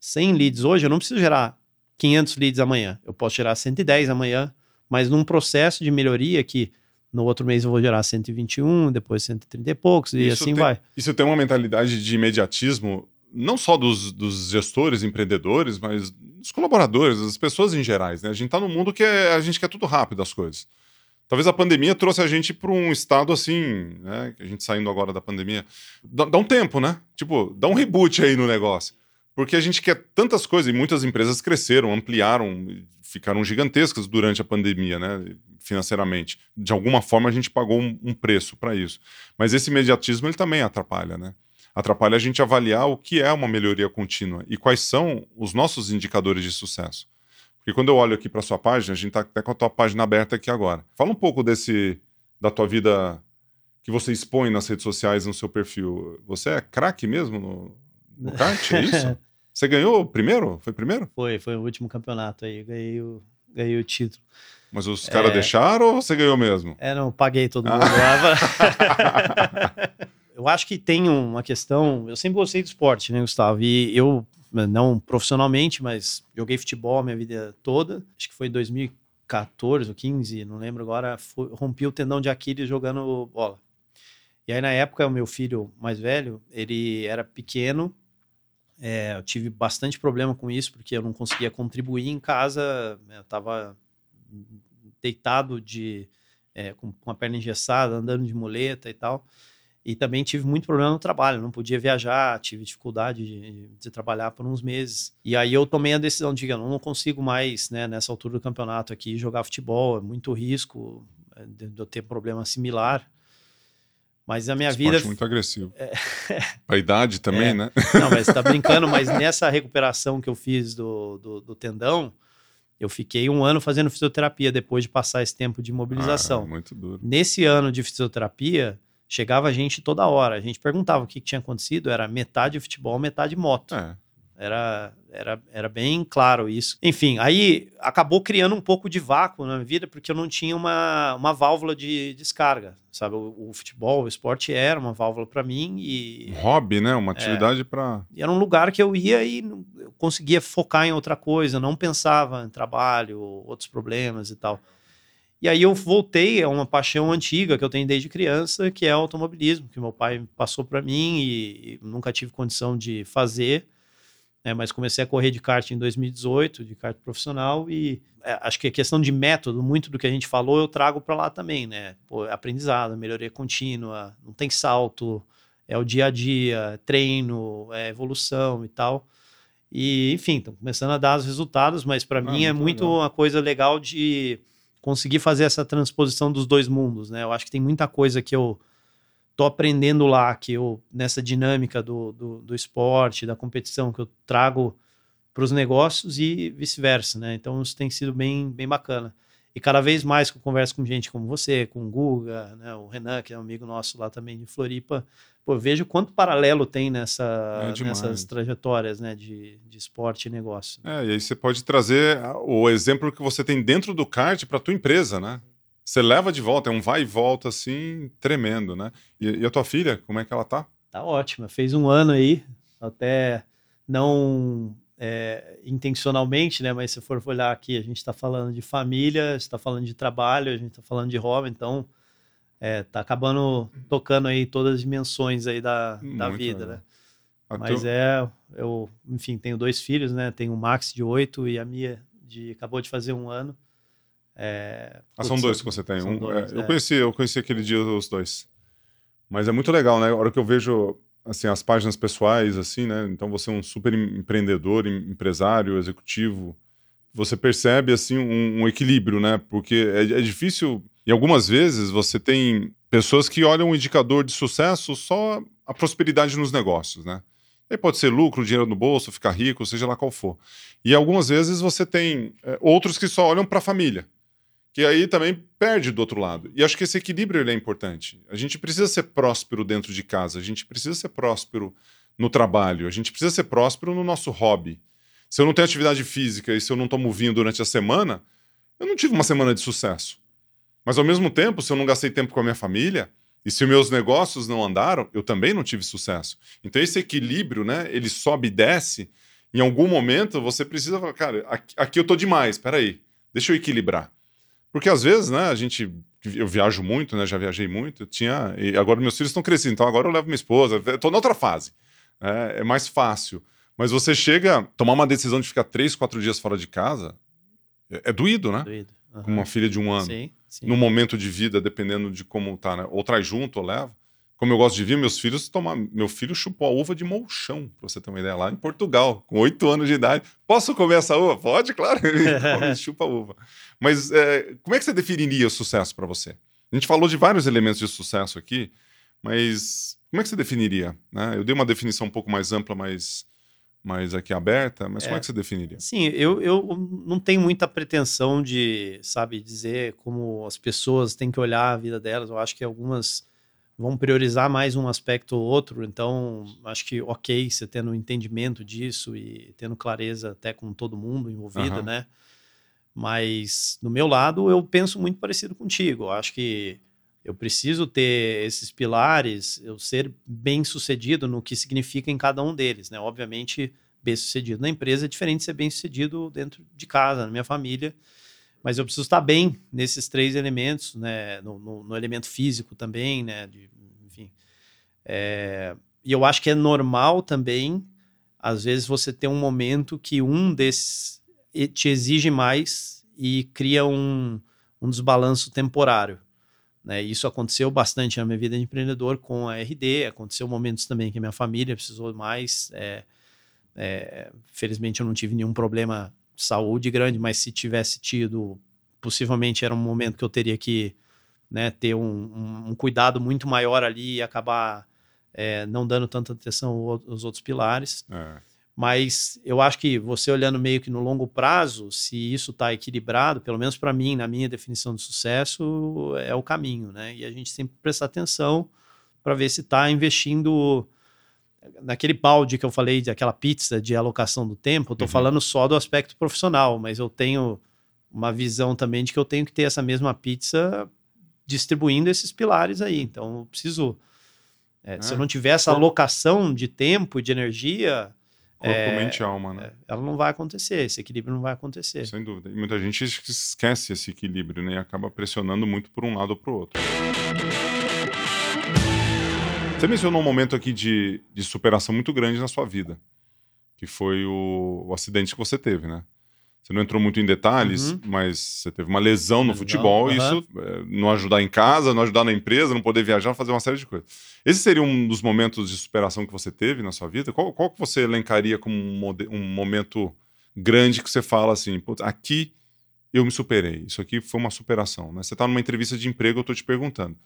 100 leads hoje, eu não preciso gerar 500 leads amanhã. Eu posso gerar 110 amanhã, mas num processo de melhoria que no outro mês eu vou gerar 121, depois 130 e poucos, e isso assim tem, vai. Isso tem uma mentalidade de imediatismo, não só dos, dos gestores, empreendedores, mas dos colaboradores, das pessoas em gerais. Né? A gente está num mundo que é, a gente quer tudo rápido as coisas. Talvez a pandemia trouxe a gente para um estado assim, né? A gente saindo agora da pandemia. Dá, dá um tempo, né? Tipo, dá um reboot aí no negócio. Porque a gente quer tantas coisas, e muitas empresas cresceram, ampliaram, ficaram gigantescas durante a pandemia, né? Financeiramente. De alguma forma a gente pagou um, preço para isso. Mas esse imediatismo ele também atrapalha, né? Atrapalha a gente avaliar o que é uma melhoria contínua e quais são os nossos indicadores de sucesso. Porque quando eu olho aqui para sua página, a gente está até com a tua página aberta aqui agora. Fala um pouco desse da tua vida que você expõe nas redes sociais no seu perfil. Você é craque mesmo no, no kart, é isso? Você ganhou o primeiro? Foi primeiro? Foi, foi o último campeonato aí. Ganhei o, ganhei o título. Mas os caras é... deixaram ou você ganhou mesmo? É, não, paguei todo mundo lá. eu acho que tem uma questão. Eu sempre gostei do esporte, né, Gustavo? E eu, não profissionalmente, mas joguei futebol a minha vida toda. Acho que foi em 2014 ou 15, não lembro agora. Foi, rompi o tendão de Aquiles jogando bola. E aí, na época, o meu filho mais velho, ele era pequeno é, eu tive bastante problema com isso, porque eu não conseguia contribuir em casa, né, eu estava deitado de, é, com, a perna engessada, andando de muleta e tal. E também tive muito problema no trabalho, não podia viajar, tive dificuldade de, de, trabalhar por uns meses. E aí eu tomei a decisão de eu não consigo mais, né, nessa altura do campeonato aqui, jogar futebol, é muito risco é, de eu ter problema similar. Mas a minha Esporte vida. muito agressivo. É... a idade também, é... né? Não, mas você tá brincando, mas nessa recuperação que eu fiz do, do, do, tendão, eu fiquei um ano fazendo fisioterapia depois de passar esse tempo de mobilização. Ah, muito duro. Nesse ano de fisioterapia, chegava gente toda hora. A gente perguntava o que, que tinha acontecido, era metade futebol, metade moto. É. Era, era, era bem claro isso. Enfim, aí acabou criando um pouco de vácuo na minha vida, porque eu não tinha uma, uma válvula de descarga, sabe? O, o futebol, o esporte era uma válvula para mim e... Um hobby, né? Uma atividade é, para... Era um lugar que eu ia e eu conseguia focar em outra coisa, não pensava em trabalho, outros problemas e tal. E aí eu voltei a uma paixão antiga que eu tenho desde criança, que é o automobilismo, que meu pai passou para mim e, e nunca tive condição de fazer né, mas comecei a correr de kart em 2018, de kart profissional, e é, acho que a questão de método, muito do que a gente falou, eu trago para lá também, né? Pô, aprendizado, melhoria contínua, não tem salto, é o dia a dia, treino, é evolução e tal. E, enfim, estão começando a dar os resultados, mas para ah, mim é muito legal. uma coisa legal de conseguir fazer essa transposição dos dois mundos, né? Eu acho que tem muita coisa que eu tô aprendendo lá, que eu, nessa dinâmica do, do, do esporte, da competição, que eu trago para os negócios e vice-versa, né? Então isso tem sido bem, bem bacana. E cada vez mais que eu converso com gente como você, com o Guga, né, o Renan, que é um amigo nosso lá também de Floripa, pô, eu vejo quanto paralelo tem nessa, é nessas trajetórias né, de, de esporte e negócio. É, e aí você pode trazer o exemplo que você tem dentro do kart para a tua empresa, né? Você leva de volta, é um vai e volta assim, tremendo, né? E, e, a tua filha, como é que ela tá? Tá ótima, fez um ano aí, até não é, intencionalmente, né? Mas se for olhar aqui, a gente está falando de família, está falando de trabalho, a gente está falando de hobby, então é, tá acabando tocando aí todas as dimensões aí da, da vida, legal. né? Mas é, eu, enfim, tenho dois filhos, né? Tenho o Max de oito e a Mia de acabou de fazer um ano. É, ah, são dois que você tem. Um, dois, é, eu é. conheci, eu conheci aquele dia os dois. Mas é muito legal, né? A hora que eu vejo assim as páginas pessoais, assim, né? Então você é um super empreendedor, empresário, executivo. Você percebe assim um, um equilíbrio, né? Porque é, é difícil. E algumas vezes você tem pessoas que olham o indicador de sucesso só a prosperidade nos negócios, né? Aí pode ser lucro, dinheiro no bolso, ficar rico, seja lá qual for. E algumas vezes você tem é, outros que só olham para a família, que aí também perde do outro lado. E acho que esse equilíbrio é importante. A gente precisa ser próspero dentro de casa, a gente precisa ser próspero no trabalho, a gente precisa ser próspero no nosso hobby. Se eu não tenho atividade física e se eu não tomo vinho durante a semana, eu não tive uma semana de sucesso. Mas ao mesmo tempo, se eu não gastei tempo com a minha família, e se meus negócios não andaram, eu também não tive sucesso. Então esse equilíbrio, né, ele sobe e desce. Em algum momento você precisa falar, cara, aqui, aqui eu tô demais, espera aí, deixa eu equilibrar. Porque às vezes, né, a gente eu viajo muito, né, já viajei muito, tinha e agora meus filhos estão crescendo, então agora eu levo minha esposa, estou na outra fase. É, é mais fácil. Mas você chega tomar uma decisão de ficar três, quatro dias fora de casa, é, é doído, né? Doído. Uhum. Com uma filha de um ano. Sim. Sim. no momento de vida, dependendo de como tá, né? Ou traz junto ou leva. Como eu gosto de vir, meus filhos tomam. Meu filho chupou a uva de molchão, pra você ter uma ideia, lá em Portugal, com oito anos de idade. Posso comer essa uva? Pode, claro. Ele chupa a uva. Mas é, como é que você definiria o sucesso para você? A gente falou de vários elementos de sucesso aqui, mas como é que você definiria? Né? Eu dei uma definição um pouco mais ampla, mas mais aqui aberta, mas é, como é que você definiria? Sim, eu, eu não tenho muita pretensão de, sabe, dizer como as pessoas têm que olhar a vida delas. Eu acho que algumas vão priorizar mais um aspecto ou outro, então acho que ok você tendo um entendimento disso e tendo clareza até com todo mundo envolvido, uhum. né? Mas no meu lado eu penso muito parecido contigo. Eu acho que eu preciso ter esses pilares, eu ser bem sucedido no que significa em cada um deles, né? Obviamente, bem sucedido na empresa é diferente de ser bem sucedido dentro de casa, na minha família, mas eu preciso estar bem nesses três elementos, né? No, no, no elemento físico também, né? De, enfim. É, e eu acho que é normal também, às vezes, você ter um momento que um desses te exige mais e cria um, um desbalanço temporário. Né? Isso aconteceu bastante na minha vida de empreendedor com a RD, aconteceu momentos também que a minha família precisou mais. É, é, felizmente eu não tive nenhum problema saúde grande, mas se tivesse tido, possivelmente era um momento que eu teria que né, ter um, um, cuidado muito maior ali e acabar é, não dando tanta atenção aos outros pilares. É. Mas eu acho que você olhando meio que no longo prazo, se isso está equilibrado, pelo menos para mim, na minha definição de sucesso, é o caminho, né? E a gente sempre prestar atenção para ver se está investindo naquele balde que eu falei, daquela pizza de alocação do tempo. Eu estou uhum. falando só do aspecto profissional, mas eu tenho uma visão também de que eu tenho que ter essa mesma pizza distribuindo esses pilares aí. Então, eu preciso. É, Se eu é. não tiver essa alocação de tempo e de energia, Corpo, é, mente e alma, né? É, ela não vai acontecer, esse equilíbrio não vai acontecer. Sem dúvida. E muita gente esquece esse equilíbrio, né? E acaba pressionando muito por um lado ou para o outro. Você mencionou um momento aqui de, de superação muito grande na sua vida, que foi o, o acidente que você teve, né? Você não entrou muito em detalhes, uhum. mas você teve uma lesão no futebol, uhum. isso é, não ajudar em casa, não ajudar na empresa, não poder viajar, fazer uma série de coisas. Esse seria um dos momentos de superação que você teve na sua vida? Qual, qual que você elencaria como um, um momento grande que você fala assim, aqui eu me superei, isso aqui foi uma superação. Né? Você está numa entrevista de emprego, eu estou te perguntando,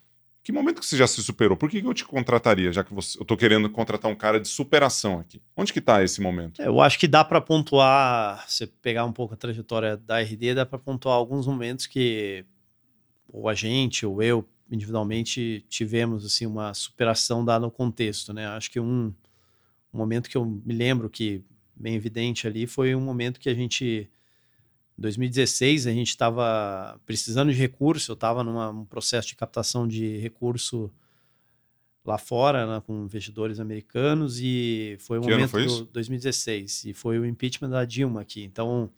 que momento que você já se superou? Por que, eu te contrataria, já que você, eu estou querendo contratar um cara de superação aqui? Onde que está esse momento? É, eu acho que dá para pontuar, se pegar um pouco a trajetória da RD, dá para pontuar alguns momentos que ou a gente ou eu individualmente tivemos assim uma superação dada no contexto, né? Acho que um, um momento que eu me lembro que bem evidente ali foi um momento que a gente 2016 a gente estava precisando de recurso, eu estava num processo de captação de recurso lá fora, né, com investidores americanos, e foi o que momento foi do 2016, e foi o impeachment da Dilma aqui. Então,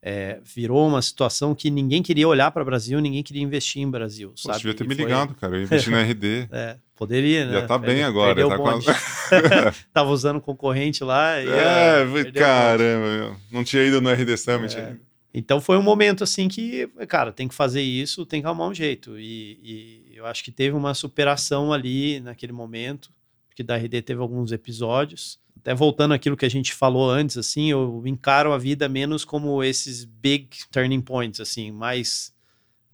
é, virou uma situação que ninguém queria olhar para o Brasil, ninguém queria investir em Brasil, Pô, sabe? Devia ter e me foi... ligado, cara, eu investi na RD. É, poderia, né? Já tá bem agora. Tá quase... Tava usando concorrente lá. E, é, uh, caramba, meu. não tinha ido no RD Summit é. Então foi um momento assim que, cara, tem que fazer isso, tem que arrumar um jeito. E, e, eu acho que teve uma superação ali naquele momento, porque da RD teve alguns episódios. Até voltando àquilo que a gente falou antes, assim, eu encaro a vida menos como esses big turning points, assim, mais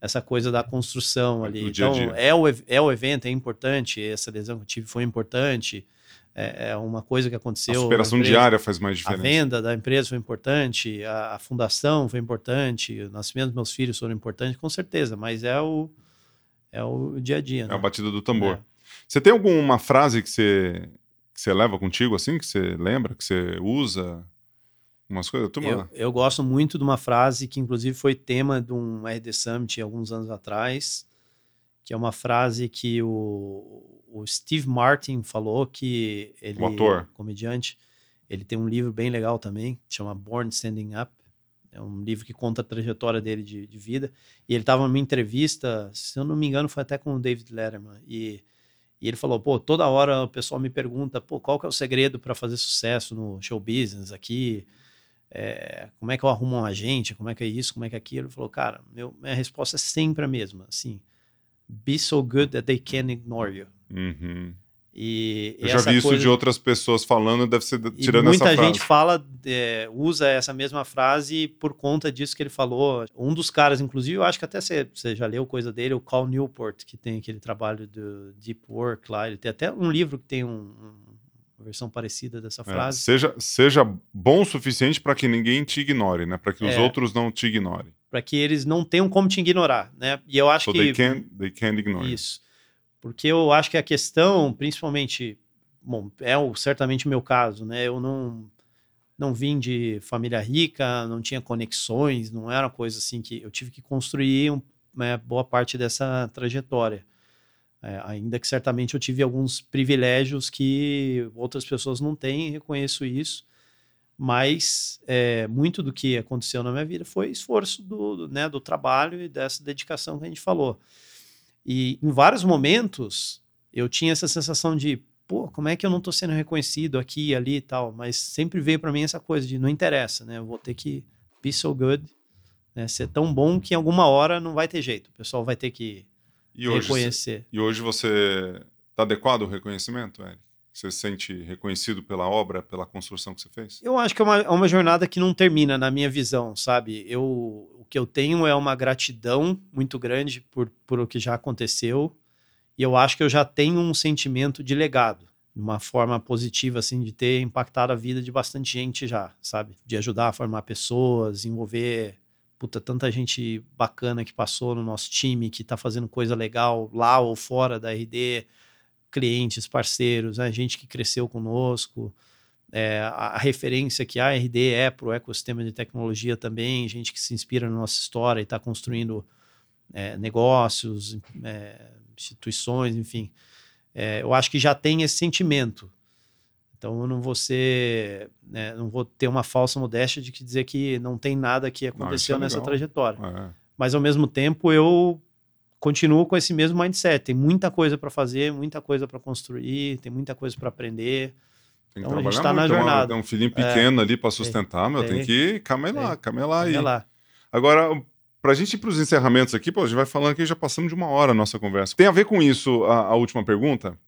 essa coisa da construção ali. Então, dia -dia. É, o, é o evento, é importante, essa lesão que eu tive foi importante é, é uma coisa que aconteceu. A superação empresa, diária faz mais diferença. A venda da empresa foi importante, a, a, fundação foi importante, o nascimento dos meus filhos foram importantes, com certeza, mas é o, é o dia a dia. É né? a batida do tambor. É. Você tem alguma frase que você, que você leva contigo, assim, que você lembra, que você usa? Umas coisas? Eu, eu gosto muito de uma frase que, inclusive, foi tema de um RD Summit alguns anos atrás, que é uma frase que o, o Steve Martin falou que ele, o ator. comediante, ele tem um livro bem legal também, que chama Born Standing Up. É um livro que conta a trajetória dele de, de vida. E ele estava numa entrevista, se eu não me engano, foi até com o David Letterman. E, e ele falou: pô, toda hora o pessoal me pergunta, pô, qual que é o segredo para fazer sucesso no show business aqui? É, como é que eu arrumo um agente? Como é que é isso? Como é que é aquilo? Ele falou: cara, meu, minha resposta é sempre a mesma. Assim, be so good that they can ignore you. Uhum. E, eu já vi isso de outras pessoas falando, deve ser tirando essa frase. Muita gente fala, é, usa essa mesma frase por conta disso que ele falou. Um dos caras, inclusive, eu acho que até você, você já leu coisa dele, o Cal Newport, que tem aquele trabalho do Deep Work lá. Ele tem até um livro que tem um, uma versão parecida dessa é, frase. É, seja, seja bom o suficiente para que ninguém te ignore, né? Para que os é, outros não te ignorem. Para que eles não tenham como te ignorar, né? E eu acho so que they can, they can ignore. Isso. Porque eu acho que a questão, principalmente, bom, é o, certamente o meu caso, né? Eu não não vim de família rica, não tinha conexões, não era uma coisa assim que eu tive que construir um, né, boa parte dessa trajetória. É, ainda que certamente eu tive alguns privilégios que outras pessoas não têm, reconheço isso, mas é, muito do que aconteceu na minha vida foi esforço do, né, do trabalho e dessa dedicação que a gente falou. E em vários momentos eu tinha essa sensação de, pô, como é que eu não estou sendo reconhecido aqui e ali e tal? Mas sempre veio para mim essa coisa de não interessa, né? Eu vou ter que be so good, né? ser tão bom que em alguma hora não vai ter jeito. O pessoal vai ter que e reconhecer. Hoje, e hoje você está adequado ao reconhecimento, Eric? Você se sente reconhecido pela obra, pela construção que você fez? Eu acho que é uma, é uma jornada que não termina, na minha visão, sabe? Eu, o que eu tenho é uma gratidão muito grande por, por o que já aconteceu. E eu acho que eu já tenho um sentimento de legado, uma forma positiva, assim, de ter impactado a vida de bastante gente já, sabe? De ajudar a formar pessoas, envolver puta, tanta gente bacana que passou no nosso time, que tá fazendo coisa legal lá ou fora da RD clientes, parceiros, né, gente que cresceu conosco, é, a, referência que a RD é para o ecossistema de tecnologia também, gente que se inspira na nossa história e está construindo é, negócios, é, instituições, enfim. É, eu acho que já tem esse sentimento. Então eu não vou ser, né, não vou ter uma falsa modéstia de dizer que não tem nada que aconteceu não, é nessa trajetória. É. Mas ao mesmo tempo eu continuo com esse mesmo mindset. Tem muita coisa para fazer, muita coisa para construir, tem muita coisa para aprender. Tem que então, a gente está na jornada. Tem um filhinho é. pequeno é, ali para sustentar, meu. Tem, tem que camelar, camelar aí. Camelar. Agora, para a gente ir para os encerramentos aqui, pô, a gente vai falando que já passamos de uma hora a nossa conversa. Tem a ver com isso a, a última pergunta?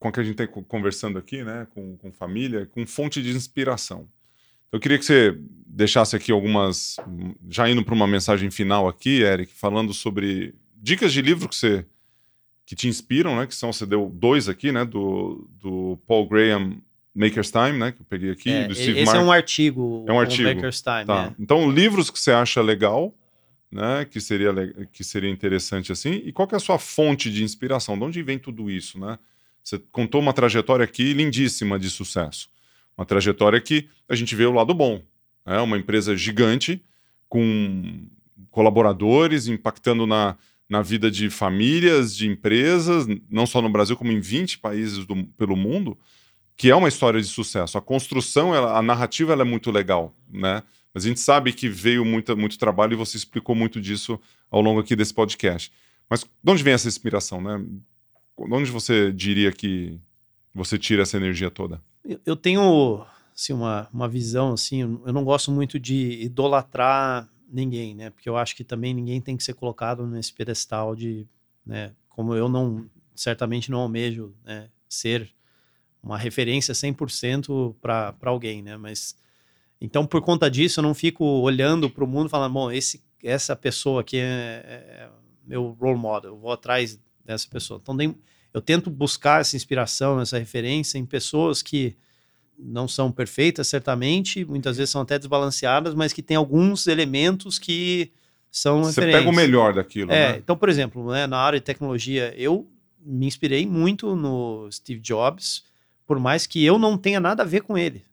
Com a que a gente tem conversando aqui, né? Com, com família, com fonte de inspiração. Eu queria que você deixasse aqui algumas. Já indo para uma mensagem final aqui, Eric, falando sobre dicas de livro que você que te inspiram, né? Que são, você deu dois aqui, né? Do, do Paul Graham, Maker's Time, né? Que eu peguei aqui. É, esse Mark. é um artigo. É um artigo. Maker's Time. Tá. É. Então, livros que você acha legal, né? Que seria, que seria interessante assim. E qual que é a sua fonte de inspiração? De onde vem tudo isso, né? Você contou uma trajetória aqui lindíssima de sucesso. Uma trajetória que a gente vê o lado bom. É né? uma empresa gigante com colaboradores, impactando na, na vida de famílias, de empresas, não só no Brasil, como em 20 países do, pelo mundo, que é uma história de sucesso. A construção, ela, a narrativa ela é muito legal, né? Mas a gente sabe que veio muito, muito trabalho e você explicou muito disso ao longo aqui desse podcast. Mas de onde vem essa inspiração, né? De onde você diria que você tira essa energia toda? Eu tenho assim, uma, uma visão, assim, eu não gosto muito de idolatrar ninguém, né? Porque eu acho que também ninguém tem que ser colocado nesse pedestal de, né? Como eu não, certamente não almejo né, ser uma referência 100% para alguém, né? Mas então por conta disso eu não fico olhando para o mundo falando, bom, esse essa pessoa aqui é, é, meu role model, eu vou atrás dessa pessoa. Então eu tento buscar essa inspiração, essa referência em pessoas que não são perfeitas, certamente, muitas vezes são até desbalanceadas, mas que tem alguns elementos que são Você pega o melhor daquilo, é, né? Então, por exemplo, né, na área de tecnologia, eu me inspirei muito no Steve Jobs, por mais que eu não tenha nada a ver com ele.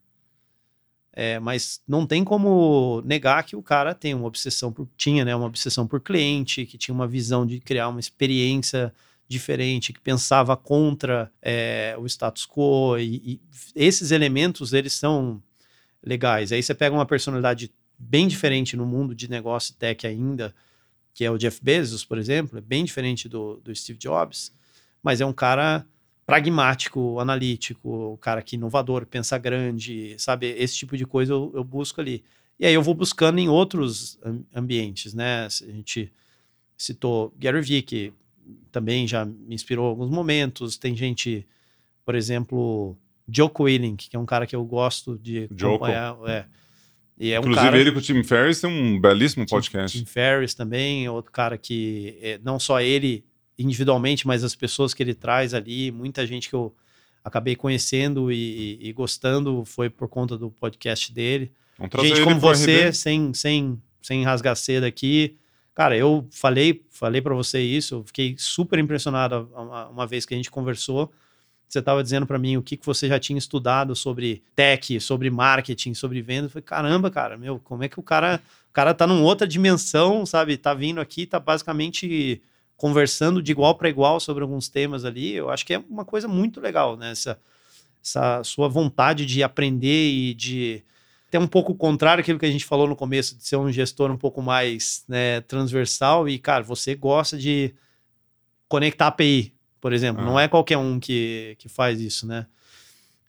É, mas não tem como negar que o cara tem uma obsessão por tinha, né, uma obsessão por cliente, que tinha uma visão de criar uma experiência diferente, que pensava contra é, o status quo e, e, esses elementos eles são legais. Aí você pega uma personalidade bem diferente no mundo de negócio tech ainda, que é o Jeff Bezos, por exemplo, é bem diferente do, do Steve Jobs, mas é um cara pragmático, analítico, o cara que inovador, pensa grande, sabe? Esse tipo de coisa eu, eu busco ali. E aí eu vou buscando em outros ambientes, né? A gente citou Gary Vee, que também já me inspirou em alguns momentos. Tem gente, por exemplo, Joko Willink, que é um cara que eu gosto de Joko. acompanhar. É. E é Inclusive, um cara, ele com o Tim Ferriss tem um belíssimo podcast. Tim Ferriss também, outro cara que é, não só ele individualmente, mas as pessoas que ele traz ali, muita gente que eu acabei conhecendo e, e, e gostando foi por conta do podcast dele. Gente como você, sem, sem, sem rasgar seda aqui. Cara, eu falei, falei para você isso, eu fiquei super impressionado uma, vez que a gente conversou. Você estava dizendo para mim o que, que você já tinha estudado sobre tech, sobre marketing, sobre venda. Eu falei, caramba, cara, meu, como é que o cara, o cara tá numa outra dimensão, sabe? Tá vindo aqui, tá basicamente conversando de igual para igual sobre alguns temas ali, eu acho que é uma coisa muito legal, né? Essa, essa sua vontade de aprender e de ter um pouco o contrário daquilo que a gente falou no começo, de ser um gestor um pouco mais né, transversal e, cara, você gosta de conectar API, por exemplo. Ah. Não é qualquer um que, que faz isso, né?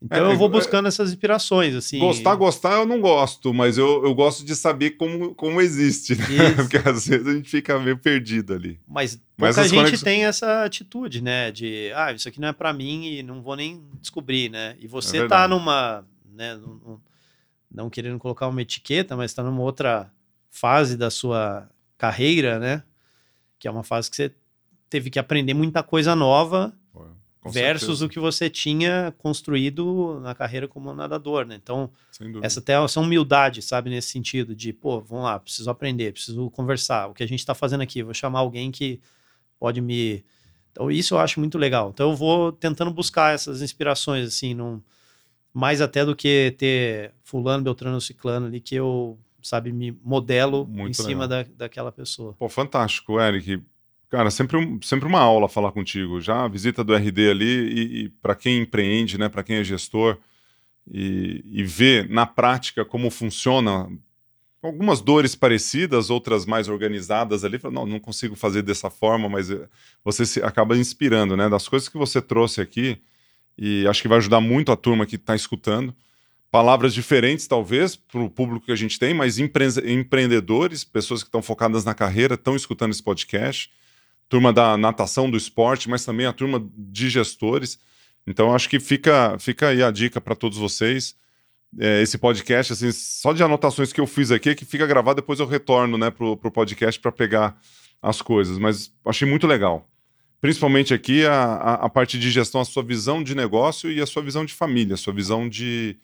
Então é, eu vou é, buscando é, essas inspirações, assim. Gostar, gostar eu não gosto, mas eu, eu gosto de saber como, como existe, né? Porque às vezes a gente fica meio perdido ali. Mas pouca mas gente conex... tem essa atitude, né? De, ah, isso aqui não é para mim e não vou nem descobrir, né? E você é tá numa, né, num, não querendo colocar uma etiqueta, mas está numa outra fase da sua carreira, né? Que é uma fase que você teve que aprender muita coisa nova com versus certeza. o que você tinha construído na carreira como nadador, né? Então, essa até essa humildade, sabe, nesse sentido de, pô, vamos lá, preciso aprender, preciso conversar. O que a gente está fazendo aqui, vou chamar alguém que pode me. Então, isso eu acho muito legal. Então, eu vou tentando buscar essas inspirações, assim, num... mais até do que ter Fulano, Beltrano, Ciclano ali, que eu, sabe, me modelo muito em legal. cima da, daquela pessoa. Pô, fantástico, Eric. Cara, sempre, sempre uma aula falar contigo. Já a visita do RD ali e, e para quem empreende, né, para quem é gestor e, e ver na prática como funciona, algumas dores parecidas, outras mais organizadas ali. Não, não consigo fazer dessa forma, mas eh, você se, acaba inspirando, né? Das coisas que você trouxe aqui e acho que vai ajudar muito a turma que está escutando. Palavras diferentes, talvez, para o público que a gente tem, mas empre empreendedores, pessoas que estão focadas na carreira, estão escutando esse podcast turma da natação, do esporte, mas também a turma de gestores. Então, acho que fica, fica aí a dica para todos vocês. É, esse podcast, assim, só de anotações que eu fiz aqui, que fica gravado, depois eu retorno né, para o podcast para pegar as coisas. Mas achei muito legal. Principalmente aqui a, a, a, parte de gestão, a sua visão de negócio e a sua visão de família, a sua visão de,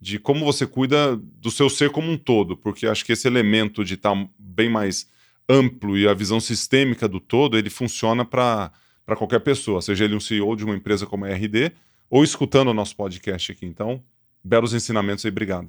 de como você cuida do seu ser como um todo, porque acho que esse elemento de estar tá bem mais amplo e a visão sistêmica do todo, ele funciona para qualquer pessoa, seja ele um CEO de uma empresa como a RD ou escutando o nosso podcast aqui. Então, belos ensinamentos aí, obrigado.